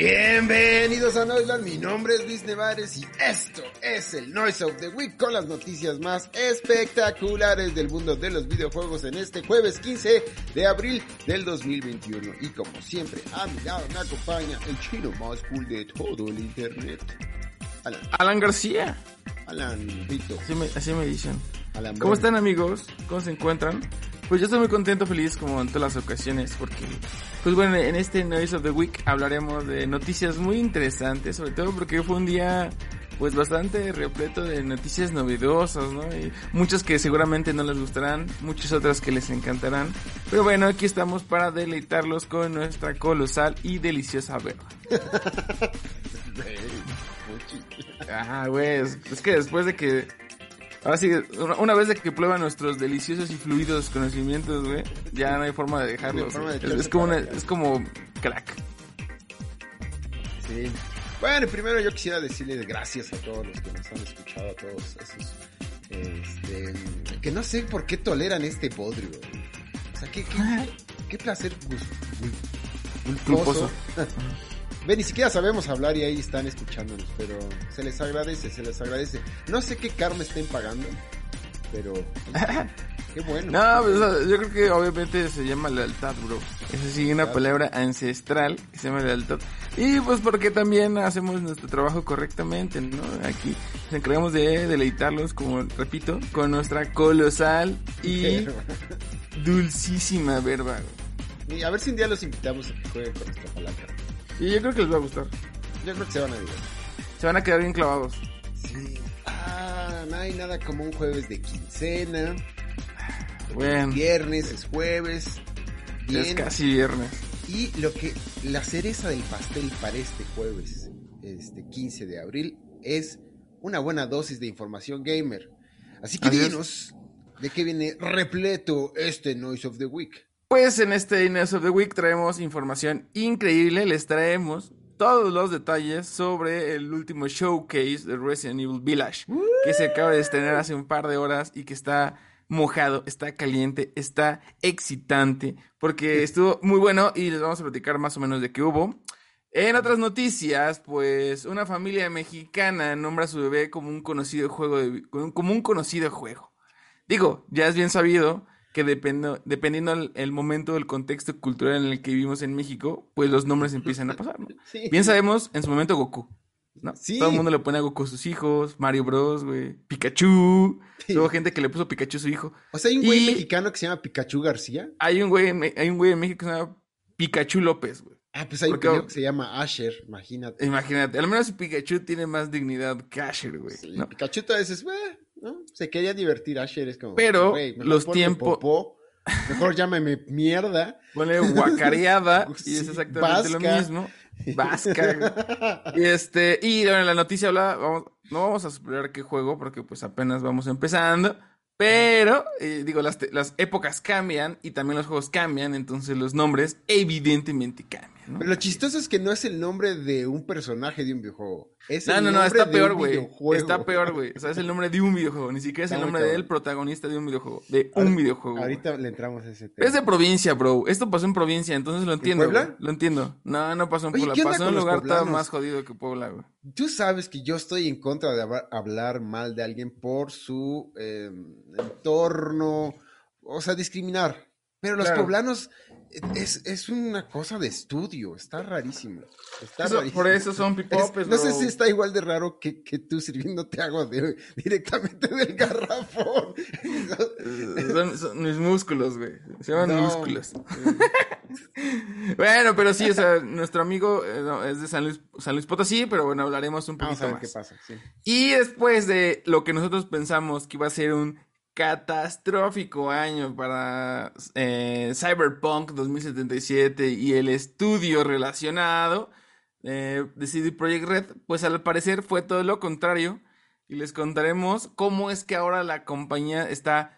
Bienvenidos a Noiseland, mi nombre es Luis Nevares y esto es el Noise of the Week con las noticias más espectaculares del mundo de los videojuegos en este jueves 15 de abril del 2021. Y como siempre, a mi lado me acompaña el chino más cool de todo el internet. Alan. Alan García. Alan Vito. Así me, así me dicen. Alan ¿Cómo están amigos? ¿Cómo se encuentran? Pues yo estoy muy contento, feliz como en todas las ocasiones, porque, pues bueno, en este Noise of the Week hablaremos de noticias muy interesantes, sobre todo porque fue un día, pues bastante repleto de noticias novedosas, ¿no? Y muchas que seguramente no les gustarán, muchas otras que les encantarán. Pero bueno, aquí estamos para deleitarlos con nuestra colosal y deliciosa verba. ah, güey, es que después de que Ahora sí, una vez de que prueban nuestros deliciosos y fluidos conocimientos, güey, ya no hay forma de dejarlos. es, como es como crack. Sí. Bueno, primero yo quisiera decirle gracias a todos los que nos han escuchado, a todos esos. Este, que no sé por qué toleran este podrio. O sea, qué, qué, qué placer gulposo. Ve, ni siquiera sabemos hablar y ahí están escuchándonos, pero se les agradece, se les agradece. No sé qué karma estén pagando, pero qué bueno. No, pues, yo creo que obviamente se llama lealtad, bro. Es así una palabra ancestral que se llama lealtad. Y pues porque también hacemos nuestro trabajo correctamente, ¿no? Aquí nos encargamos de deleitarlos, como repito, con nuestra colosal y dulcísima verba. Y a ver si un día los invitamos a que jueguen con esta palanca. Y yo creo que les va a gustar. Yo creo que se van a divertir. Se van a quedar bien clavados. Sí. Ah, no hay nada como un jueves de quincena. Bueno. Viernes es jueves. Es casi viernes. Y lo que, la cereza del pastel para este jueves, este 15 de abril, es una buena dosis de información gamer. Así que dinos de qué viene repleto este Noise of the Week. Pues en este Inés of the Week traemos información increíble, les traemos todos los detalles sobre el último showcase de Resident Evil Village, que se acaba de estrenar hace un par de horas y que está mojado, está caliente, está excitante, porque estuvo muy bueno y les vamos a platicar más o menos de qué hubo. En otras noticias, pues una familia mexicana nombra a su bebé como un conocido juego de, como un conocido juego. Digo, ya es bien sabido que dependo, dependiendo el, momento, del contexto cultural en el que vivimos en México, pues los nombres empiezan a pasar, Bien sabemos, en su momento Goku, ¿no? Todo el mundo le pone a Goku a sus hijos, Mario Bros, güey, Pikachu. Hubo gente que le puso Pikachu a su hijo. O sea, hay un güey mexicano que se llama Pikachu García. Hay un güey, hay un güey en México que se llama Pikachu López, güey. Ah, pues hay un que se llama Asher, imagínate. Imagínate, al menos Pikachu tiene más dignidad que Asher, güey. Pikachu a veces, güey, se quería divertir Asher, es como. Pero los tiempos. Mejor llámeme mierda. Pone guacareada y es exactamente lo mismo. Vasca. y este, y bueno, la noticia habla, vamos, no vamos a esperar qué juego porque pues apenas vamos empezando. Pero, eh, digo, las, las épocas cambian y también los juegos cambian, entonces los nombres evidentemente cambian. Pero lo chistoso es que no es el nombre de un personaje de un videojuego. Es no, el no, no, está peor, güey. Está peor, güey. O sea, es el nombre de un videojuego. Ni siquiera es el nombre del protagonista de un videojuego. De un videojuego. Ahorita le entramos a ese tema. Es de provincia, bro. Esto pasó en provincia, entonces lo entiendo. ¿En Puebla? Lo entiendo. No, no pasó en Puebla. Pasó en un lugar más jodido que Puebla, güey. Tú sabes que yo estoy en contra de hablar mal de alguien por su em, entorno. O sea, discriminar. Pero los poblanos es, es, una cosa de estudio, está rarísimo. Está Por eso son pipopes, No sé si está igual de raro que, que tú sirviéndote agua de, directamente del garrafón. son, mis músculos, güey. Se llaman músculos. bueno, pero sí, o sea, nuestro amigo eh, es de San Luis, San Luis Potosí, pero bueno, hablaremos un poquito Vamos a ver qué pasa, sí. Y después de lo que nosotros pensamos que iba a ser un catastrófico año para eh, Cyberpunk 2077 y el estudio relacionado eh, de CD Projekt Red, pues al parecer fue todo lo contrario y les contaremos cómo es que ahora la compañía está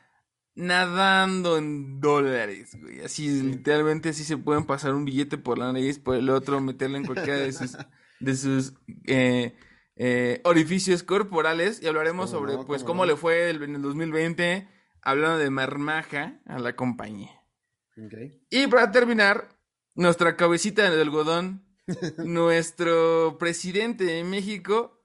nadando en dólares, güey. Así, literalmente, así se pueden pasar un billete por la nariz, por el otro, meterlo en cualquiera de sus, de sus eh, eh, orificios corporales y hablaremos sobre pues cómo le fue en el 2020 hablando de marmaja a la compañía. Y para terminar, nuestra cabecita de algodón nuestro presidente de México,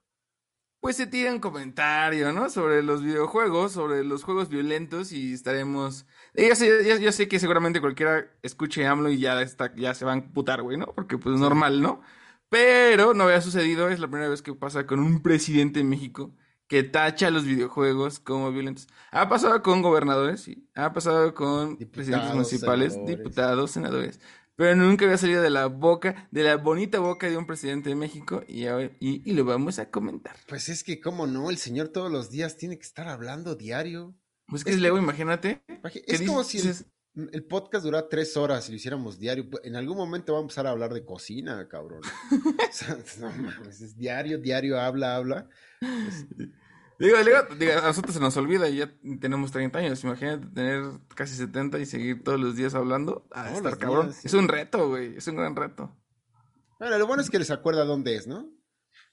pues se tira un comentario, ¿no? Sobre los videojuegos, sobre los juegos violentos y estaremos... Yo sé, yo sé que seguramente cualquiera escuche AMLO y ya, está, ya se van a putar, güey, ¿no? Porque pues normal, ¿no? Pero no había sucedido, es la primera vez que pasa con un presidente de México que tacha los videojuegos como violentos. Ha pasado con gobernadores, sí. Ha pasado con presidentes municipales, diputados, senadores. Pero nunca había salido de la boca, de la bonita boca de un presidente de México y, y, lo vamos a comentar. Pues es que, ¿cómo no? El señor todos los días tiene que estar hablando diario. Pues que es, luego, imagínate. Es como si el, podcast durara tres horas y lo hiciéramos diario. En algún momento vamos a empezar a hablar de cocina, cabrón. o sea, no mames, es diario, diario, habla, habla. Digo, digo, a nosotros se nos olvida y ya tenemos 30 años. Imagínate tener casi 70 y seguir todos los días hablando. Ah, estar cabrón. Es un reto, güey. Es un gran reto. Bueno, lo bueno es que les acuerda dónde es, ¿no?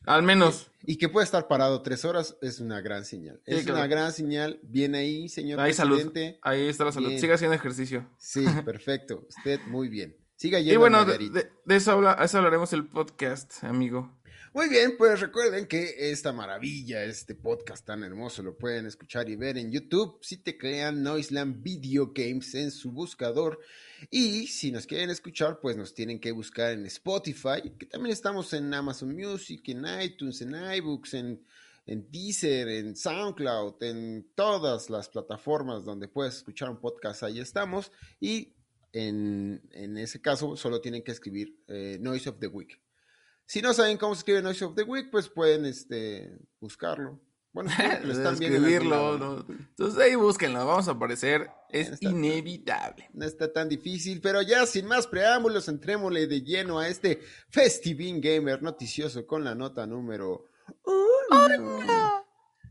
Al menos. Y, que puede estar parado tres horas es una gran señal. es una gran señal. Bien ahí, señor ahí presidente. Ahí está la salud. Siga haciendo ejercicio. Sí, perfecto. Usted muy bien. Siga yendo. Y bueno, de, eso, habla, eso hablaremos el podcast, amigo. Muy bien, pues recuerden que esta maravilla, este podcast tan hermoso, lo pueden escuchar y ver en YouTube si te crean Noiseland Video Games en su buscador. Y si nos quieren escuchar, pues nos tienen que buscar en Spotify, que también estamos en Amazon Music, en iTunes, en iBooks, en, en Deezer, en SoundCloud, en todas las plataformas donde puedes escuchar un podcast, ahí estamos. Y en, ese caso, solo tienen que escribir eh, Noise of the Week. Si no saben cómo se escribe Noise of the Week, pues pueden este, buscarlo. Bueno, lo están escribirlo. ¿no? Entonces ahí búsquenlo, vamos a aparecer. Es inevitable. no está tan difícil, pero ya sin más preámbulos, entrémosle de lleno a este Festivín Gamer noticioso con la nota número uno.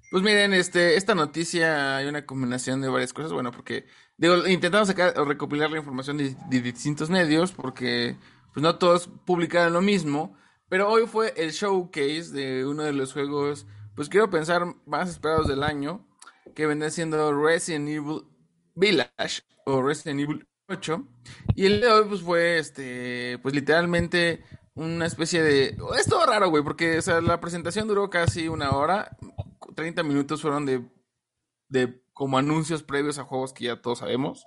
Pues miren, este, esta noticia hay una combinación de varias cosas. Bueno, porque digo, intentamos sacar o recopilar la información de, de distintos medios, porque pues no todos publicaron lo mismo. Pero hoy fue el showcase de uno de los juegos, pues quiero pensar, más esperados del año, que vendrá siendo Resident Evil Village o Resident Evil 8. Y el de hoy, pues fue, este, pues literalmente una especie de... Es todo raro, güey, porque o sea, la presentación duró casi una hora. 30 minutos fueron de, de como anuncios previos a juegos que ya todos sabemos.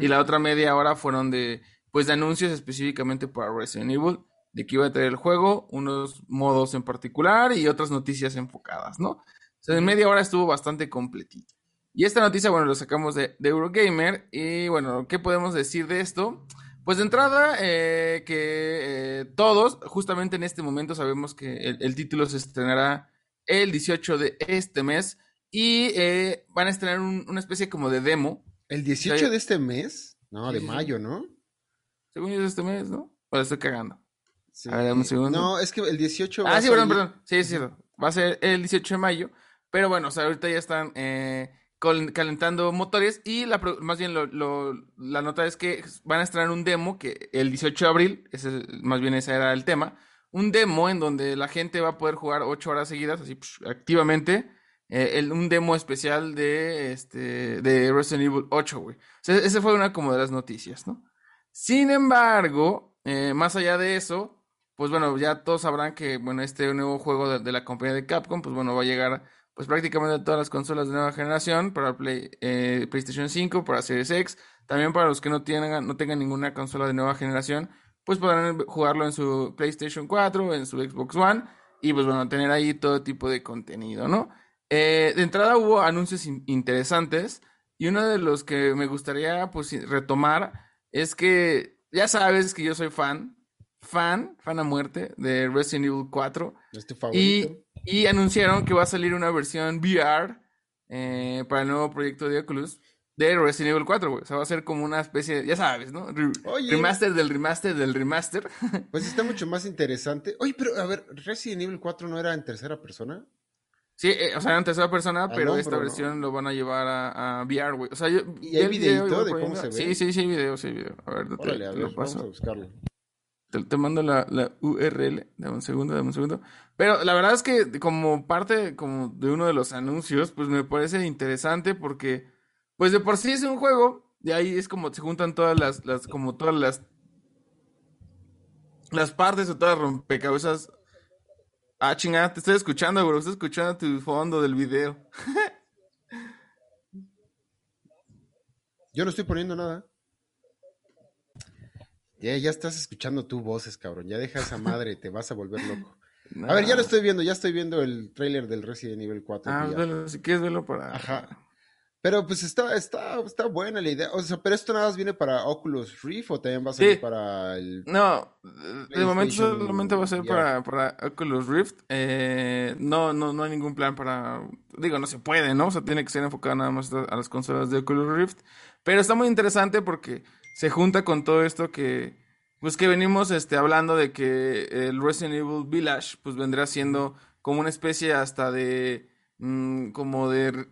Y la otra media hora fueron de, pues de anuncios específicamente para Resident Evil de que iba a traer el juego, unos modos en particular y otras noticias enfocadas, ¿no? O sea, en media hora estuvo bastante completito. Y esta noticia, bueno, lo sacamos de, Eurogamer. Y bueno, ¿qué podemos decir de esto? Pues de entrada, eh, que eh, todos, justamente en este momento, sabemos que el, título se estrenará el 18 de este mes. Y eh, van a estrenar una especie como de demo. ¿El 18 de este mes? No, de mayo, ¿no? Según yo de este mes, ¿no? O estoy cagando. A ver, un segundo. No, es que el 18. Ah, sí, perdón, perdón. Sí, sí, va a ser el 18 de mayo. Pero bueno, o sea, ahorita ya están eh, calentando motores y la, más bien lo, la nota es que van a estrenar un demo que el 18 de abril, ese, más bien ese era el tema, un demo en donde la gente va a poder jugar 8 horas seguidas, así activamente, eh, el, un demo especial de, este, de Resident Evil 8, güey. O sea, esa fue una como de las noticias, ¿no? Sin embargo, eh, más allá de eso, pues bueno, ya todos sabrán que, bueno, este nuevo juego de, la compañía de Capcom, pues bueno, va a llegar pues prácticamente a todas las consolas de nueva generación, para Play, eh, PlayStation 5, para Series X, también para los que no, tienen, no tengan ninguna consola de nueva generación, pues podrán jugarlo en su PlayStation 4, en su Xbox One, y pues bueno, tener ahí todo tipo de contenido, ¿no? Eh, de entrada hubo anuncios interesantes, y uno de los que me gustaría pues retomar es que ya sabes que yo soy fan fan, fan a muerte de Resident Evil 4. ¿Es tu favorito? Y, anunciaron que va a salir una versión VR eh, para el nuevo proyecto de Oculus de Resident Evil 4, güey. O sea, va a ser como una especie, de, ya sabes, ¿no? remaster del remaster del remaster. Pues está mucho más interesante. Oye, pero a ver, Resident Evil 4 no era en tercera persona. Sí, eh, o sea, era en tercera persona, ah, pero esta versión lo van a llevar a, VR, güey. O sea, yo, ¿Y hay videito de cómo se ve? Sí, sí, sí, hay video, sí, hay video. A ver, Órale, a ver, vamos a buscarlo. Te, mando la, la, URL. Dame un segundo, dame un segundo. Pero la verdad es que como parte como de uno de los anuncios, pues me parece interesante porque, pues de por sí es un juego, y ahí es como se juntan todas las, las como todas las las partes o todas las rompecabezas. Ah, chingada, te estoy escuchando, bro. Estoy escuchando tu fondo del video. Yo no estoy poniendo nada. Ya, ya estás escuchando tu voces, cabrón. Ya deja esa madre, te vas a volver loco. A ver, ya lo estoy viendo, ya estoy viendo el tráiler del Resident Evil 4. Ah, velo, si quieres verlo para... Ajá. Pero pues está, está, está buena la idea. O sea, pero esto nada más viene para Oculus Rift o también va a ser para el. No, de momento solamente va a ser para, para, Oculus Rift. Eh, no, no, no hay ningún plan para. Digo, no se puede, ¿no? O sea, tiene que ser enfocado nada más a las consolas de Oculus Rift. Pero está muy interesante porque se junta con todo esto que. Pues que venimos este, hablando de que el Resident Evil Village, pues vendrá siendo como una especie hasta de. Mm, como de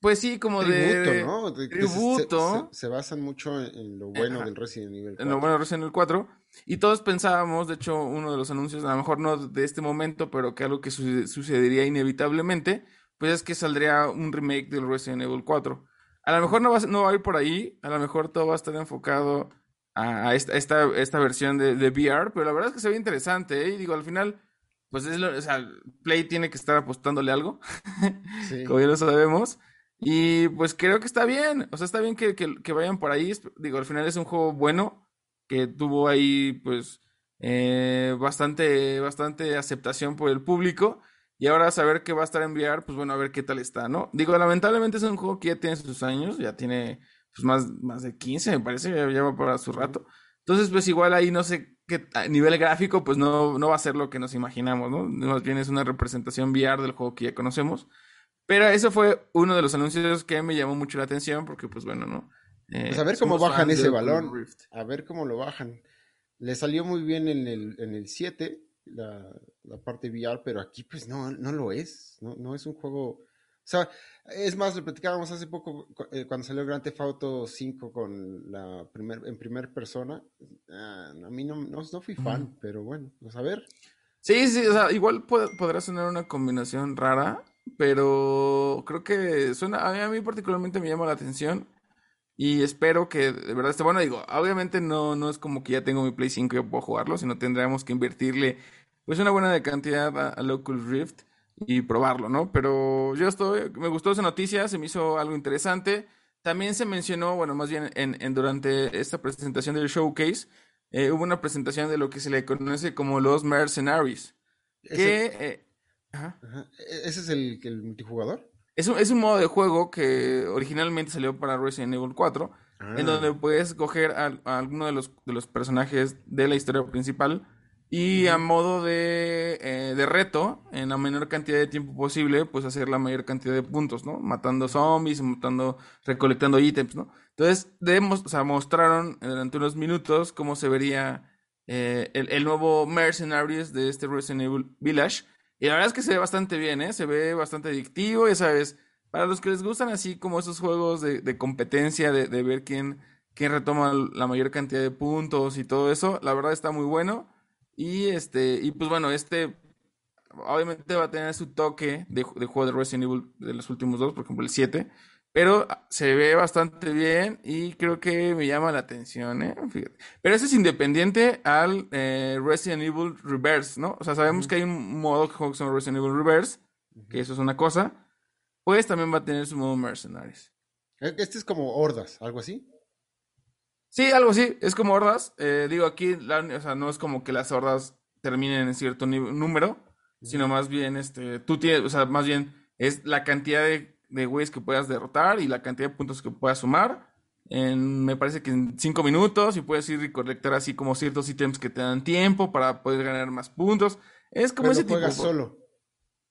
pues sí, como tributo, de... ¿no? tributo. Se, basan mucho en, lo bueno del Resident Evil 4. En lo bueno del Resident Evil 4. Y todos pensábamos, de hecho, uno de los anuncios, a lo mejor no de este momento, pero que algo que sucedería inevitablemente, pues es que saldría un remake del Resident Evil 4. A lo mejor no va, no va a ir por ahí, a lo mejor todo va a estar enfocado a, esta, esta, versión de, de, VR, pero la verdad es que se ve interesante, ¿eh? Y digo, al final, pues es lo, o sea, Play tiene que estar apostándole algo, sí. como ya lo sabemos. Y pues creo que está bien, o sea, está bien que, que, vayan por ahí. Digo, al final es un juego bueno, que tuvo ahí pues eh, bastante, bastante aceptación por el público. Y ahora saber que va a estar en VR, pues bueno, a ver qué tal está, ¿no? Digo, lamentablemente es un juego que ya tiene sus años, ya tiene pues más, más de 15, me parece, ya lleva para su rato. Entonces, pues igual ahí no sé qué a nivel gráfico, pues no, no va a ser lo que nos imaginamos, ¿no? Más bien es una representación VR del juego que ya conocemos. Pero eso fue uno de los anuncios que me llamó mucho la atención porque, pues bueno, ¿no? Eh, pues a ver cómo bajan ese balón. A ver cómo lo bajan. Le salió muy bien en el, en el 7, la, la parte VR, pero aquí pues no, no lo es. No, no es un juego... O sea, es más, lo platicábamos hace poco eh, cuando salió Grand Theft Auto 5 con la primer, en primera persona. Ah, a mí no, no, fui fan, pero bueno, pues a ver. Sí, sí, o sea, igual podrá sonar una combinación rara, pero creo que suena, a mí, particularmente me llama la atención y espero que de verdad esté bueno. Digo, obviamente no, no es como que ya tengo mi Play 5 y puedo jugarlo, sino tendríamos que invertirle pues una buena cantidad a, Local Rift y probarlo, ¿no? Pero yo estoy, me gustó esa noticia, se me hizo algo interesante. También se mencionó, bueno, más bien en, en durante esta presentación del showcase, eh, hubo una presentación de lo que se le conoce como los Mercenaries. Que, eh, ¿E-, ¿Ese es el, el multijugador? Es un, es un modo de juego que originalmente salió para Resident Evil 4, en ah. donde puedes coger a, alguno de los, de los personajes de la historia principal y a modo de, eh, de, reto, en la menor cantidad de tiempo posible, pues hacer la mayor cantidad de puntos, ¿no? Matando zombies, matando, recolectando ítems, ¿no? Entonces, demos, o sea, mostraron durante unos minutos cómo se vería eh, el, el, nuevo Mercenaries de este Resident Evil Village y la verdad es que se ve bastante bien, ¿eh? Se ve bastante adictivo, ya sabes. Para los que les gustan así como esos juegos de, de competencia, de, de, ver quién, quién retoma la mayor cantidad de puntos y todo eso, la verdad está muy bueno. Y este, y pues bueno, este obviamente va a tener su toque de, de juego de Resident Evil de los últimos dos, por ejemplo el 7. Pero se ve bastante bien y creo que me llama la atención, ¿eh? Pero eso es independiente al eh, Resident Evil Reverse, ¿no? O sea, sabemos que hay un modo que juega Resident Evil Reverse, que eso es una cosa. Pues también va a tener su modo Mercenaries. E, este es como Hordas, algo así. Sí, algo así, es como Hordas. Eh, digo, aquí, o sea, no es como que las Hordas terminen en cierto número, sino más bien, este, tú tienes, o sea, más bien es la cantidad de de güeyes que puedas derrotar y la cantidad de puntos que puedas sumar. En, me parece que en 5 minutos y puedes ir y colectar así como ciertos ítems que te dan tiempo para poder ganar más puntos. Es como ese tipo. solo.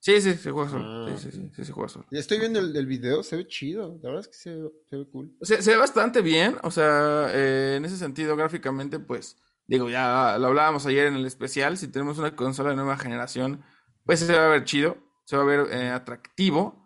Sí, sí, se juega solo. Sí, sí, sí, sí, se juega solo. Estoy viendo el, el, video, se ve chido. La verdad es que se, se ve cool. Se, se, ve bastante bien. O sea, eh, en ese sentido, gráficamente, pues, digo, ya lo hablábamos ayer en el especial. Si tenemos una consola de nueva generación, pues se va a ver chido. Se va a ver eh, atractivo.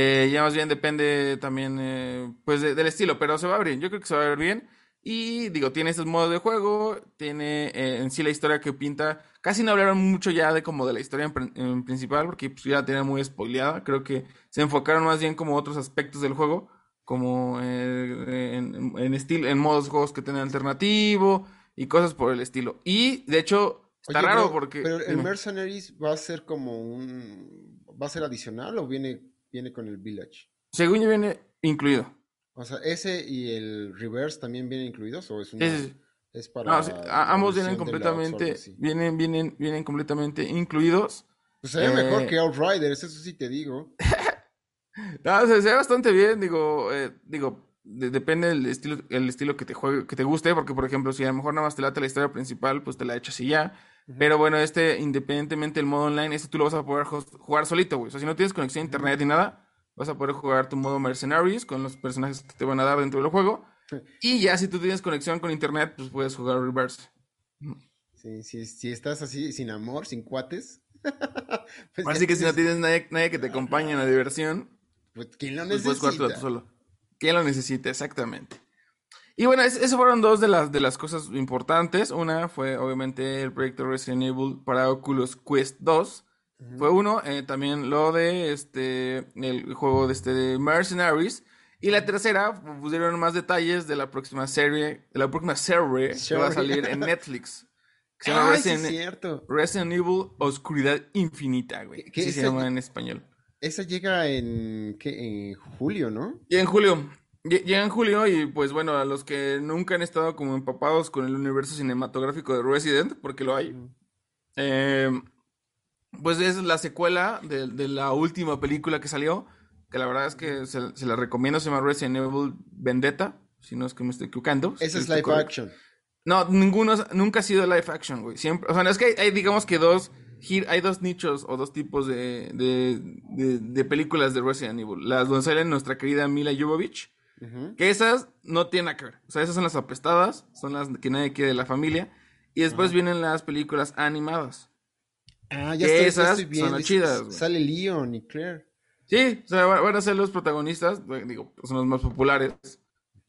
Eh, ya más bien depende también, eh, pues, del estilo, pero se va a ver bien. Yo creo que se va a ver bien. Y digo, tiene estos modos de juego, tiene eh, en sí la historia que pinta. Casi no hablaron mucho ya de como de la historia en, principal, porque pues, ya la tenía muy spoileada. Creo que se enfocaron más bien como otros aspectos del juego, como en, en, estilo, en modos de juegos que tienen alternativo, y cosas por el estilo. Y de hecho, está Oye, raro pero- porque. Pero el dime. Mercenaries va a ser como un... ¿Va a ser adicional o viene, viene con el Village? Según yo viene incluido. O sea, ¿ese y el Reverse también vienen incluidos o es una... Es para... No, ambos vienen completamente, vienen, vienen, vienen completamente incluidos. Pues se ve mejor eh, que Outriders, eso sí te digo. No, se, se ve bastante bien, digo, eh, digo, de- depende del estilo, el estilo que te juegue, que te guste, porque por ejemplo, si a lo mejor nada más te late la historia principal, pues te la echas y ya. Pero bueno, este, independientemente del modo online, este tú lo vas a poder jugar solito, güey. O sea, si no tienes conexión a internet ni nada, vas a poder jugar tu modo Mercenaries con los personajes que te van a dar dentro del juego. Y ya si tú tienes conexión con internet, pues puedes jugar Reverse. Sí, sí, si estás así, sin amor, sin cuates. pues Así que si no tienes- nadie, nadie que te acompañe en la diversión, Pues, ¿quién lo Pues puedes jugar necesita? tú solo. ¿Quién lo necesita? Exactamente. Y bueno, es- esas fueron dos de las, de las cosas importantes. Una fue obviamente el proyecto Resident Evil para Oculus Quest 2. Fue uno. eh, también lo de este el juego de este de Mercenaries. Y la tercera, pusieron más detalles de la próxima serie, de la próxima serie que va a salir en Netflix. Que se llama Ay, sí, Resident, cierto. Resident Evil Oscuridad Infinita, güey. ¿Qué- Así se llama en español. Esa llega en, ¿qué? en julio, ¿no? Y en julio. Lle- Llega en julio y pues bueno, a los que nunca han estado como empapados con el universo cinematográfico de Resident, porque lo hay, eh, pues es la secuela de, de la última película que salió, que la verdad es que se, se la recomiendo, se llama Resident Evil Vendetta, si no es que me estoy equivocando. si Esa es live correcto. action. No, ninguno, nunca ha sido live action, güey. Siempre, o sea, no es que hay, hay, digamos que dos, hay dos nichos o dos tipos de, de, de, de películas de Resident Evil. Las donde sale nuestra querida Mila Jovovich, Que esas no tienen nada que ver. O sea, esas son las apestadas, son las que nadie quiere de la familia. Y después vienen las películas animadas. Ah, ya Que estoy, ya esas estoy son viendo. las Es- chidas. Sale Leon y Claire. Sí, o sea, va- van a ser los protagonistas, digo, son los más populares.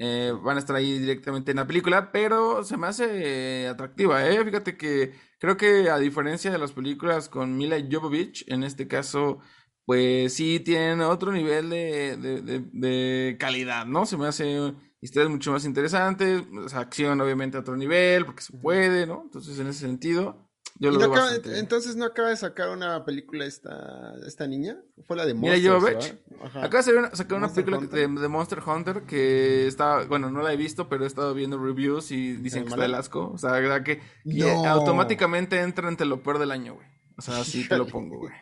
eh, van a estar ahí directamente en la película, pero se me hace eh, atractiva, ¿eh? Fíjate que creo que a diferencia de las películas con Mila Jovovich, en este caso, pues sí tienen otro nivel de, de, de- de calidad, ¿no? Se me hace historias mucho más interesantes, o sea, acción obviamente a otro nivel, porque se puede, ¿no? Entonces, en ese sentido, yo ¿Y lo no veo acaba- entonces no acaba de sacar una película esta, esta niña? Fue la de. ¿verdad? Ajá. Acaba de sacar una Monster película de, Hunter. de Monster Hunter que está, bueno, no la he visto, pero he estado viendo reviews y dicen ¿Eh, que está del asco. O sea, que No. automáticamente entra entre lo peor del año, güey. O sea, así te lo pongo, güey.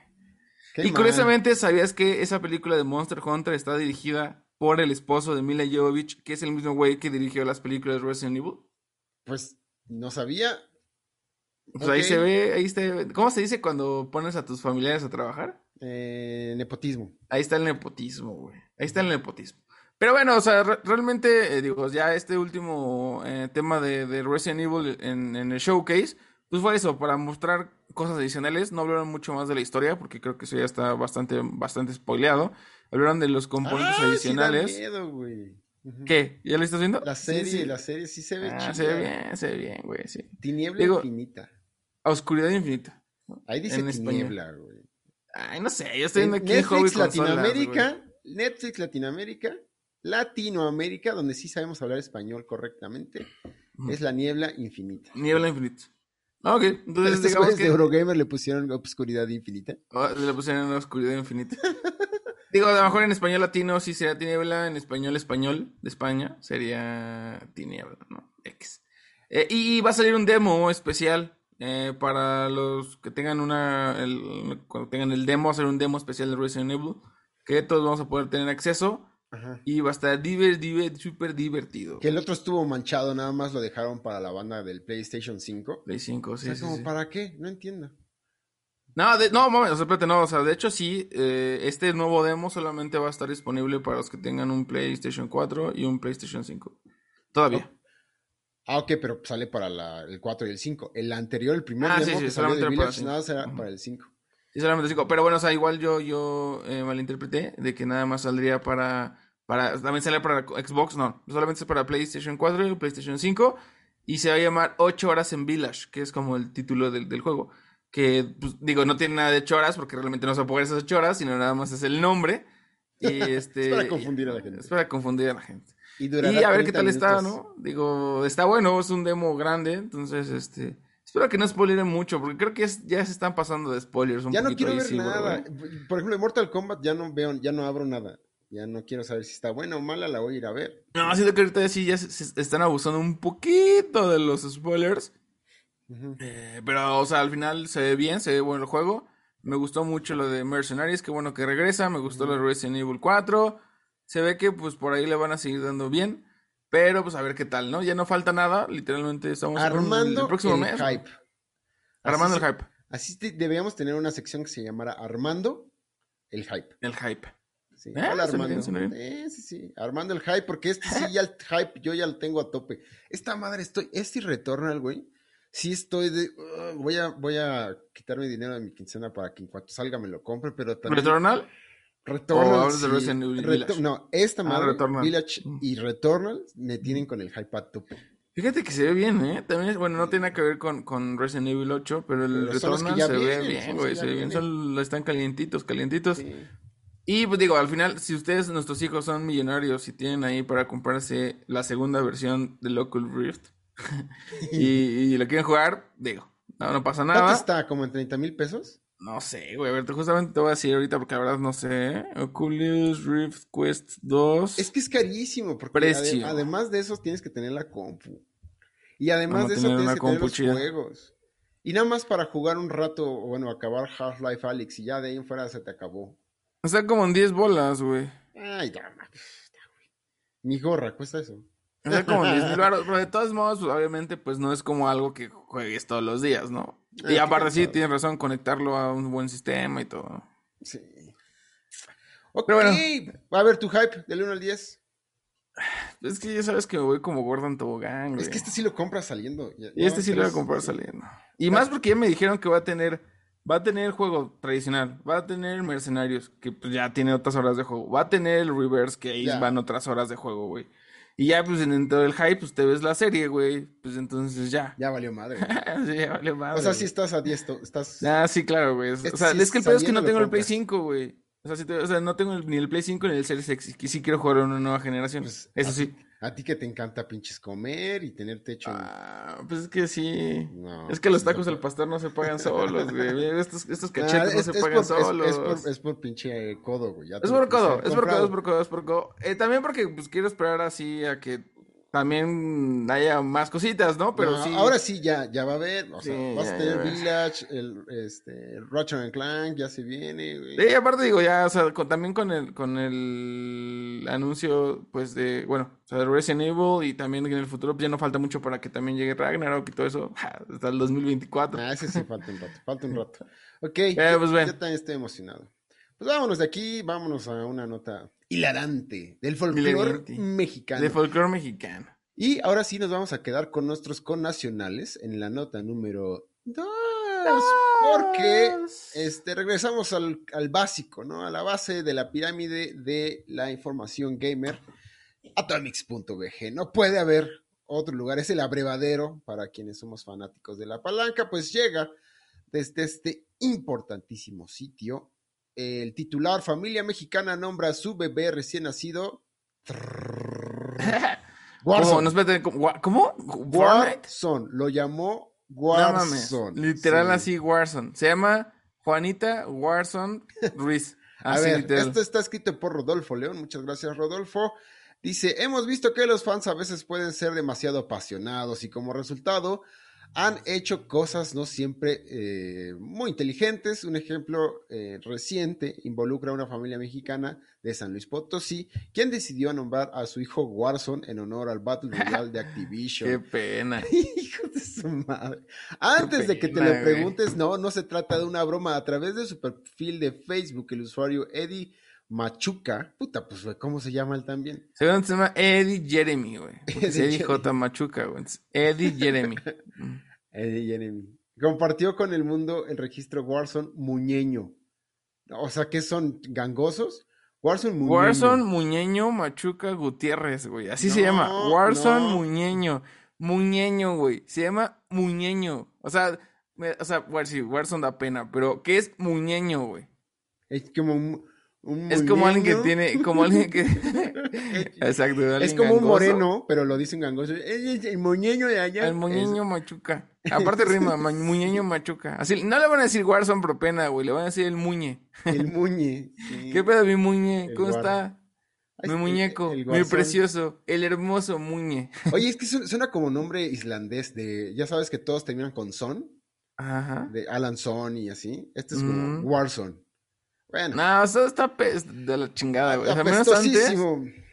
Qué Y mal. curiosamente, ¿sabías que esa película de Monster Hunter está dirigida por el esposo de Mila Jovovich, que es el mismo güey que dirigió las películas de Resident Evil? Pues no sabía. Pues ahí se ve, ahí se ¿Cómo se dice cuando pones a tus familiares a trabajar? Eh, nepotismo. Ahí está el nepotismo, güey. Ahí está el nepotismo. Pero bueno, o sea, re- realmente, eh, digo, ya este último eh, tema de, de Resident Evil en, en el showcase, pues fue eso, para mostrar cosas adicionales. No hablaron mucho más de la historia, porque creo que eso ya está bastante, bastante spoileado. Hablaron de los componentes Ah, sí da adicionales. miedo, güey. ¿Qué? ¿Ya lo estás viendo? La serie, sí. la serie sí se ve Ah, chida. se ve bien, se ve bien, güey, sí. Tiniebla Digo- infinita. Oscuridad infinita. Ahí dice en tiniebla, güey. Ay, no sé, yo estoy En viendo aquí Netflix Consolas. Latinoamérica, Netflix Latinoamérica, Latinoamérica, donde sí sabemos hablar español correctamente, es la niebla infinita. Niebla infinita. Ah, Ok, entonces Estos digamos que... de Eurogamer le pusieron obscuridad infinita. Ah, Le pusieron una oscuridad infinita. Digo, a lo mejor en español latino sí sería tiniebla, en español español de España sería tiniebla, ¿no? X. Eh, y va a salir un demo especial eh, para los que tengan una, el- cuando tengan el demo, va a ser un demo especial de Resident Evil, que todos vamos a poder tener acceso Ajá. y va a estar diver, diver, súper divertido. Que el otro estuvo manchado, nada más lo dejaron para la banda del PlayStation 5. Play 5, O sí, sea, sí, como, sí. ¿para qué? No entiendo. No, de- no, mames, o sea, no, o sea, de hecho sí, eh, este nuevo demo solamente va a estar disponible para los que tengan un PlayStation 4 y un PlayStation 5. Todavía. Ah, ok, pero sale para la- el 4 y el 5. El anterior, el primer Ah, demo sí, que salió de Village, nada será para el 5. Sí, solamente 5. Pero bueno, o sea, igual yo, yo eh, malinterpreté de que nada más saldría para, para, también sale para Xbox, no, solamente es para PlayStation 4 y PlayStation 5 y se va a llamar 8 horas en Village, que es como el título del, del juego. Que, pues, digo, no tiene nada de 8 horas porque realmente no se va a poder esas 8 horas, sino nada más es el nombre. Y este, Es para confundir a la gente. Es para confundir a la gente. Y, Y a ver qué 30 tal está. ¿no? Digo, está bueno, es un demo grande, entonces, este... Espero que no spoileren mucho, porque creo que es- ya se están pasando de spoilers un Ya no quiero ver sí, nada. Por ejemplo, en Mortal Kombat ya no veo, ya no abro nada. Ya no quiero saber si está buena o mala, la voy a ir a ver. No, siento que ahorita sí ya se, se están abusando un poquito de los spoilers. Eh, pero, o sea, al final se ve bien, se ve bueno el juego. Me gustó mucho lo de Mercenaries, qué bueno que regresa. Me gustó lo de Resident Evil 4. Se ve que, pues, por ahí le van a seguir dando bien. Pero, pues, a ver qué tal, ¿no? Ya no falta nada. Literalmente estamos Armando el próximo el mes. hype. Armando Así el hype. Así te- deberíamos tener una sección que se llamara Armando el hype. El hype. Sí. Ah, Hola, Armando. bien. Eh, sí, sí. Armando el hype, porque este sí ya el hype yo ya lo tengo a tope. Esta madre estoy, este Returnal, güey. Sí estoy de, "Ugh, voy a, voy a quitarme dinero de mi quincena para que en cuanto salga me lo compre, pero también. ¿Returnal? Returnal. ¿O hablas de sí. Resident Village? No, esta Ah, madre, Returnal. Village Mm. y Returnal me tienen con el hype a tope. Fíjate que se ve bien, ¿eh? También, es- bueno, no tiene nada que ver con, con Resident Evil 8, pero el Pero Returnal se ve vienen, son bien, güey. Se ve bien, son, están calientitos, calientitos. Sí. Y pues digo, al final, si ustedes, nuestros hijos son millonarios y tienen ahí para comprarse la segunda versión del Oculus Rift y, y lo quieren jugar, digo, no, no pasa ¿Cuánto nada. está? ¿Como en 30 mil pesos? No sé, güey, a ver, te- justamente te voy a decir ahorita porque la verdad no sé. ¿eh? Oculus Rift Quest 2. Es que es carísimo, porque ade- además de eso tienes que tener la compu. Y además de eso tienes que tener los chida. juegos. Y nada más para jugar un rato, o bueno, acabar Half-Life Alyx y ya de ahí en fuera se te acabó. Está como en 10 bolas, güey. Ay, ya, güey. Mi gorra cuesta eso. Está como en 10 mil baros, pero de todos modos, pues, obviamente, pues no es como algo que juegues todos los días, ¿no? Y aparte sí, tienes razón, conectarlo a un buen sistema y todo. Sí. Ok, Pero bueno. va a ver tu hype del 1 al 10. Es que ya sabes que me voy como Gordon Tobogán, güey. Es que este sí lo compras saliendo. Ya- Y este no, sí lo voy a comprar saliendo. Y más porque ya me dijeron que va a tener, va a tener juego tradicional, va a tener mercenarios, que pues ya tiene otras horas de juego, va a tener el reverse, que ahí Ya. van otras horas de juego, güey. Y ya pues dentro del hype, pues te ves la serie, güey. Pues entonces ya. Ya valió madre. sí, ya vale madre, o sea, sí estás a 10. to- Estás... Ah, sí, claro, güey. O sea, sí es que el pedo es que no tengo el Play compras. 5, güey. O sea, sí te- o sea, no tengo el- ni el Play 5 ni el Series X. Que sí quiero jugar a una nueva generación. Pues, Eso sí. A ti que te encanta pinches comer y tener techo. Ah, pues es que sí. No, es que los pues, tacos no. al pastor no se pagan solos, güey. Estos, estos Ah, cachetes no es, se pagan por, solos. es por, es por pinche eh, codo, güey. Es por codo, es por codo, es por codo, es por codo. Eh, también porque pues quiero esperar así a que también haya más cositas, ¿no? Pero No, sí. Ahora sí ya, ya va a haber. O sea, vas ya, a tener. Village, el, este, Ratchet and Clank, ya se viene, güey. Sí, aparte digo, ya, o sea, con- también con el, con el anuncio, pues, de, bueno, o sea, de Resident Evil y también en el futuro pues, ya no falta mucho para que también llegue Ragnarok y todo eso, hasta el 2024. Ah, ese sí falta un rato, falta un rato. Ok, yo, pues, bueno. yo también estoy emocionado. Pues vámonos de aquí, vámonos a una nota hilarante del folclore mexicano. De folclore mexicano. Y ahora sí nos vamos a quedar con nuestros connacionales en la nota número 2. Porque este, regresamos al, al básico, ¿no? A la base de la pirámide de la información gamer, atomics.bg. No puede haber otro lugar, es el abrevadero para quienes somos fanáticos de la palanca, pues llega desde este importantísimo sitio. El titular Familia Mexicana nombra a su bebé recién nacido. ¿Cómo? Lo llamó No. Warzone. Literal Sí. así, Warzone. Se llama Juanita Warzone Ruiz. A Así ver, literal. esto está escrito por Rodolfo León. Muchas gracias, Rodolfo. Dice, hemos visto que los fans a veces pueden ser demasiado apasionados y como resultado han hecho cosas no siempre eh, muy inteligentes. Un ejemplo eh, reciente involucra a una familia mexicana de San Luis Potosí, quien decidió nombrar a su hijo Warzone en honor al Battle Royale de Activision. Qué pena. Hijo de su madre. Antes de que te lo preguntes, no, no se trata de una broma. A través de su perfil de Facebook, el usuario Eddie Machuca, puta, pues, güey, ¿cómo se llama él también? Según se llama Eddie Jeremy, güey. Eddie J. Machuca, güey. Eddie Jeremy. Eddie Jeremy. Compartió con el mundo el registro Warzone Muñeño. O sea, ¿qué son? ¿Gangosos? Warzone Muñeño. Warzone Muñeño Machuca Gutiérrez, güey. Así se llama. Warzone no. Muñeño. Muñeño, güey. Se llama Muñeño. O sea, o sea, bueno, sí, Warzone da pena, pero ¿qué es Muñeño, güey? Es como un, Es como alguien que tiene, como alguien que... Exacto. Es como un moreno, pero lo dicen gangoso. Es el, moñeño de allá. El muñeño machuca. Aparte rima, ma- muñeño machuca. Así, no le van a decir Warzone propena, güey, le van a decir el muñe. El muñe. sí. ¿Qué pedo, mi muñe? El ¿Cómo está? Ay, Mi muñeco, el mi precioso, el hermoso muñe. Oye, es que su- suena como nombre islandés de. Ya sabes que todos terminan con son, Ajá. de Alan Son y así. Este es como Mm. Warzone. Bueno, No, eso está de la chingada, güey. O sea, al menos antes,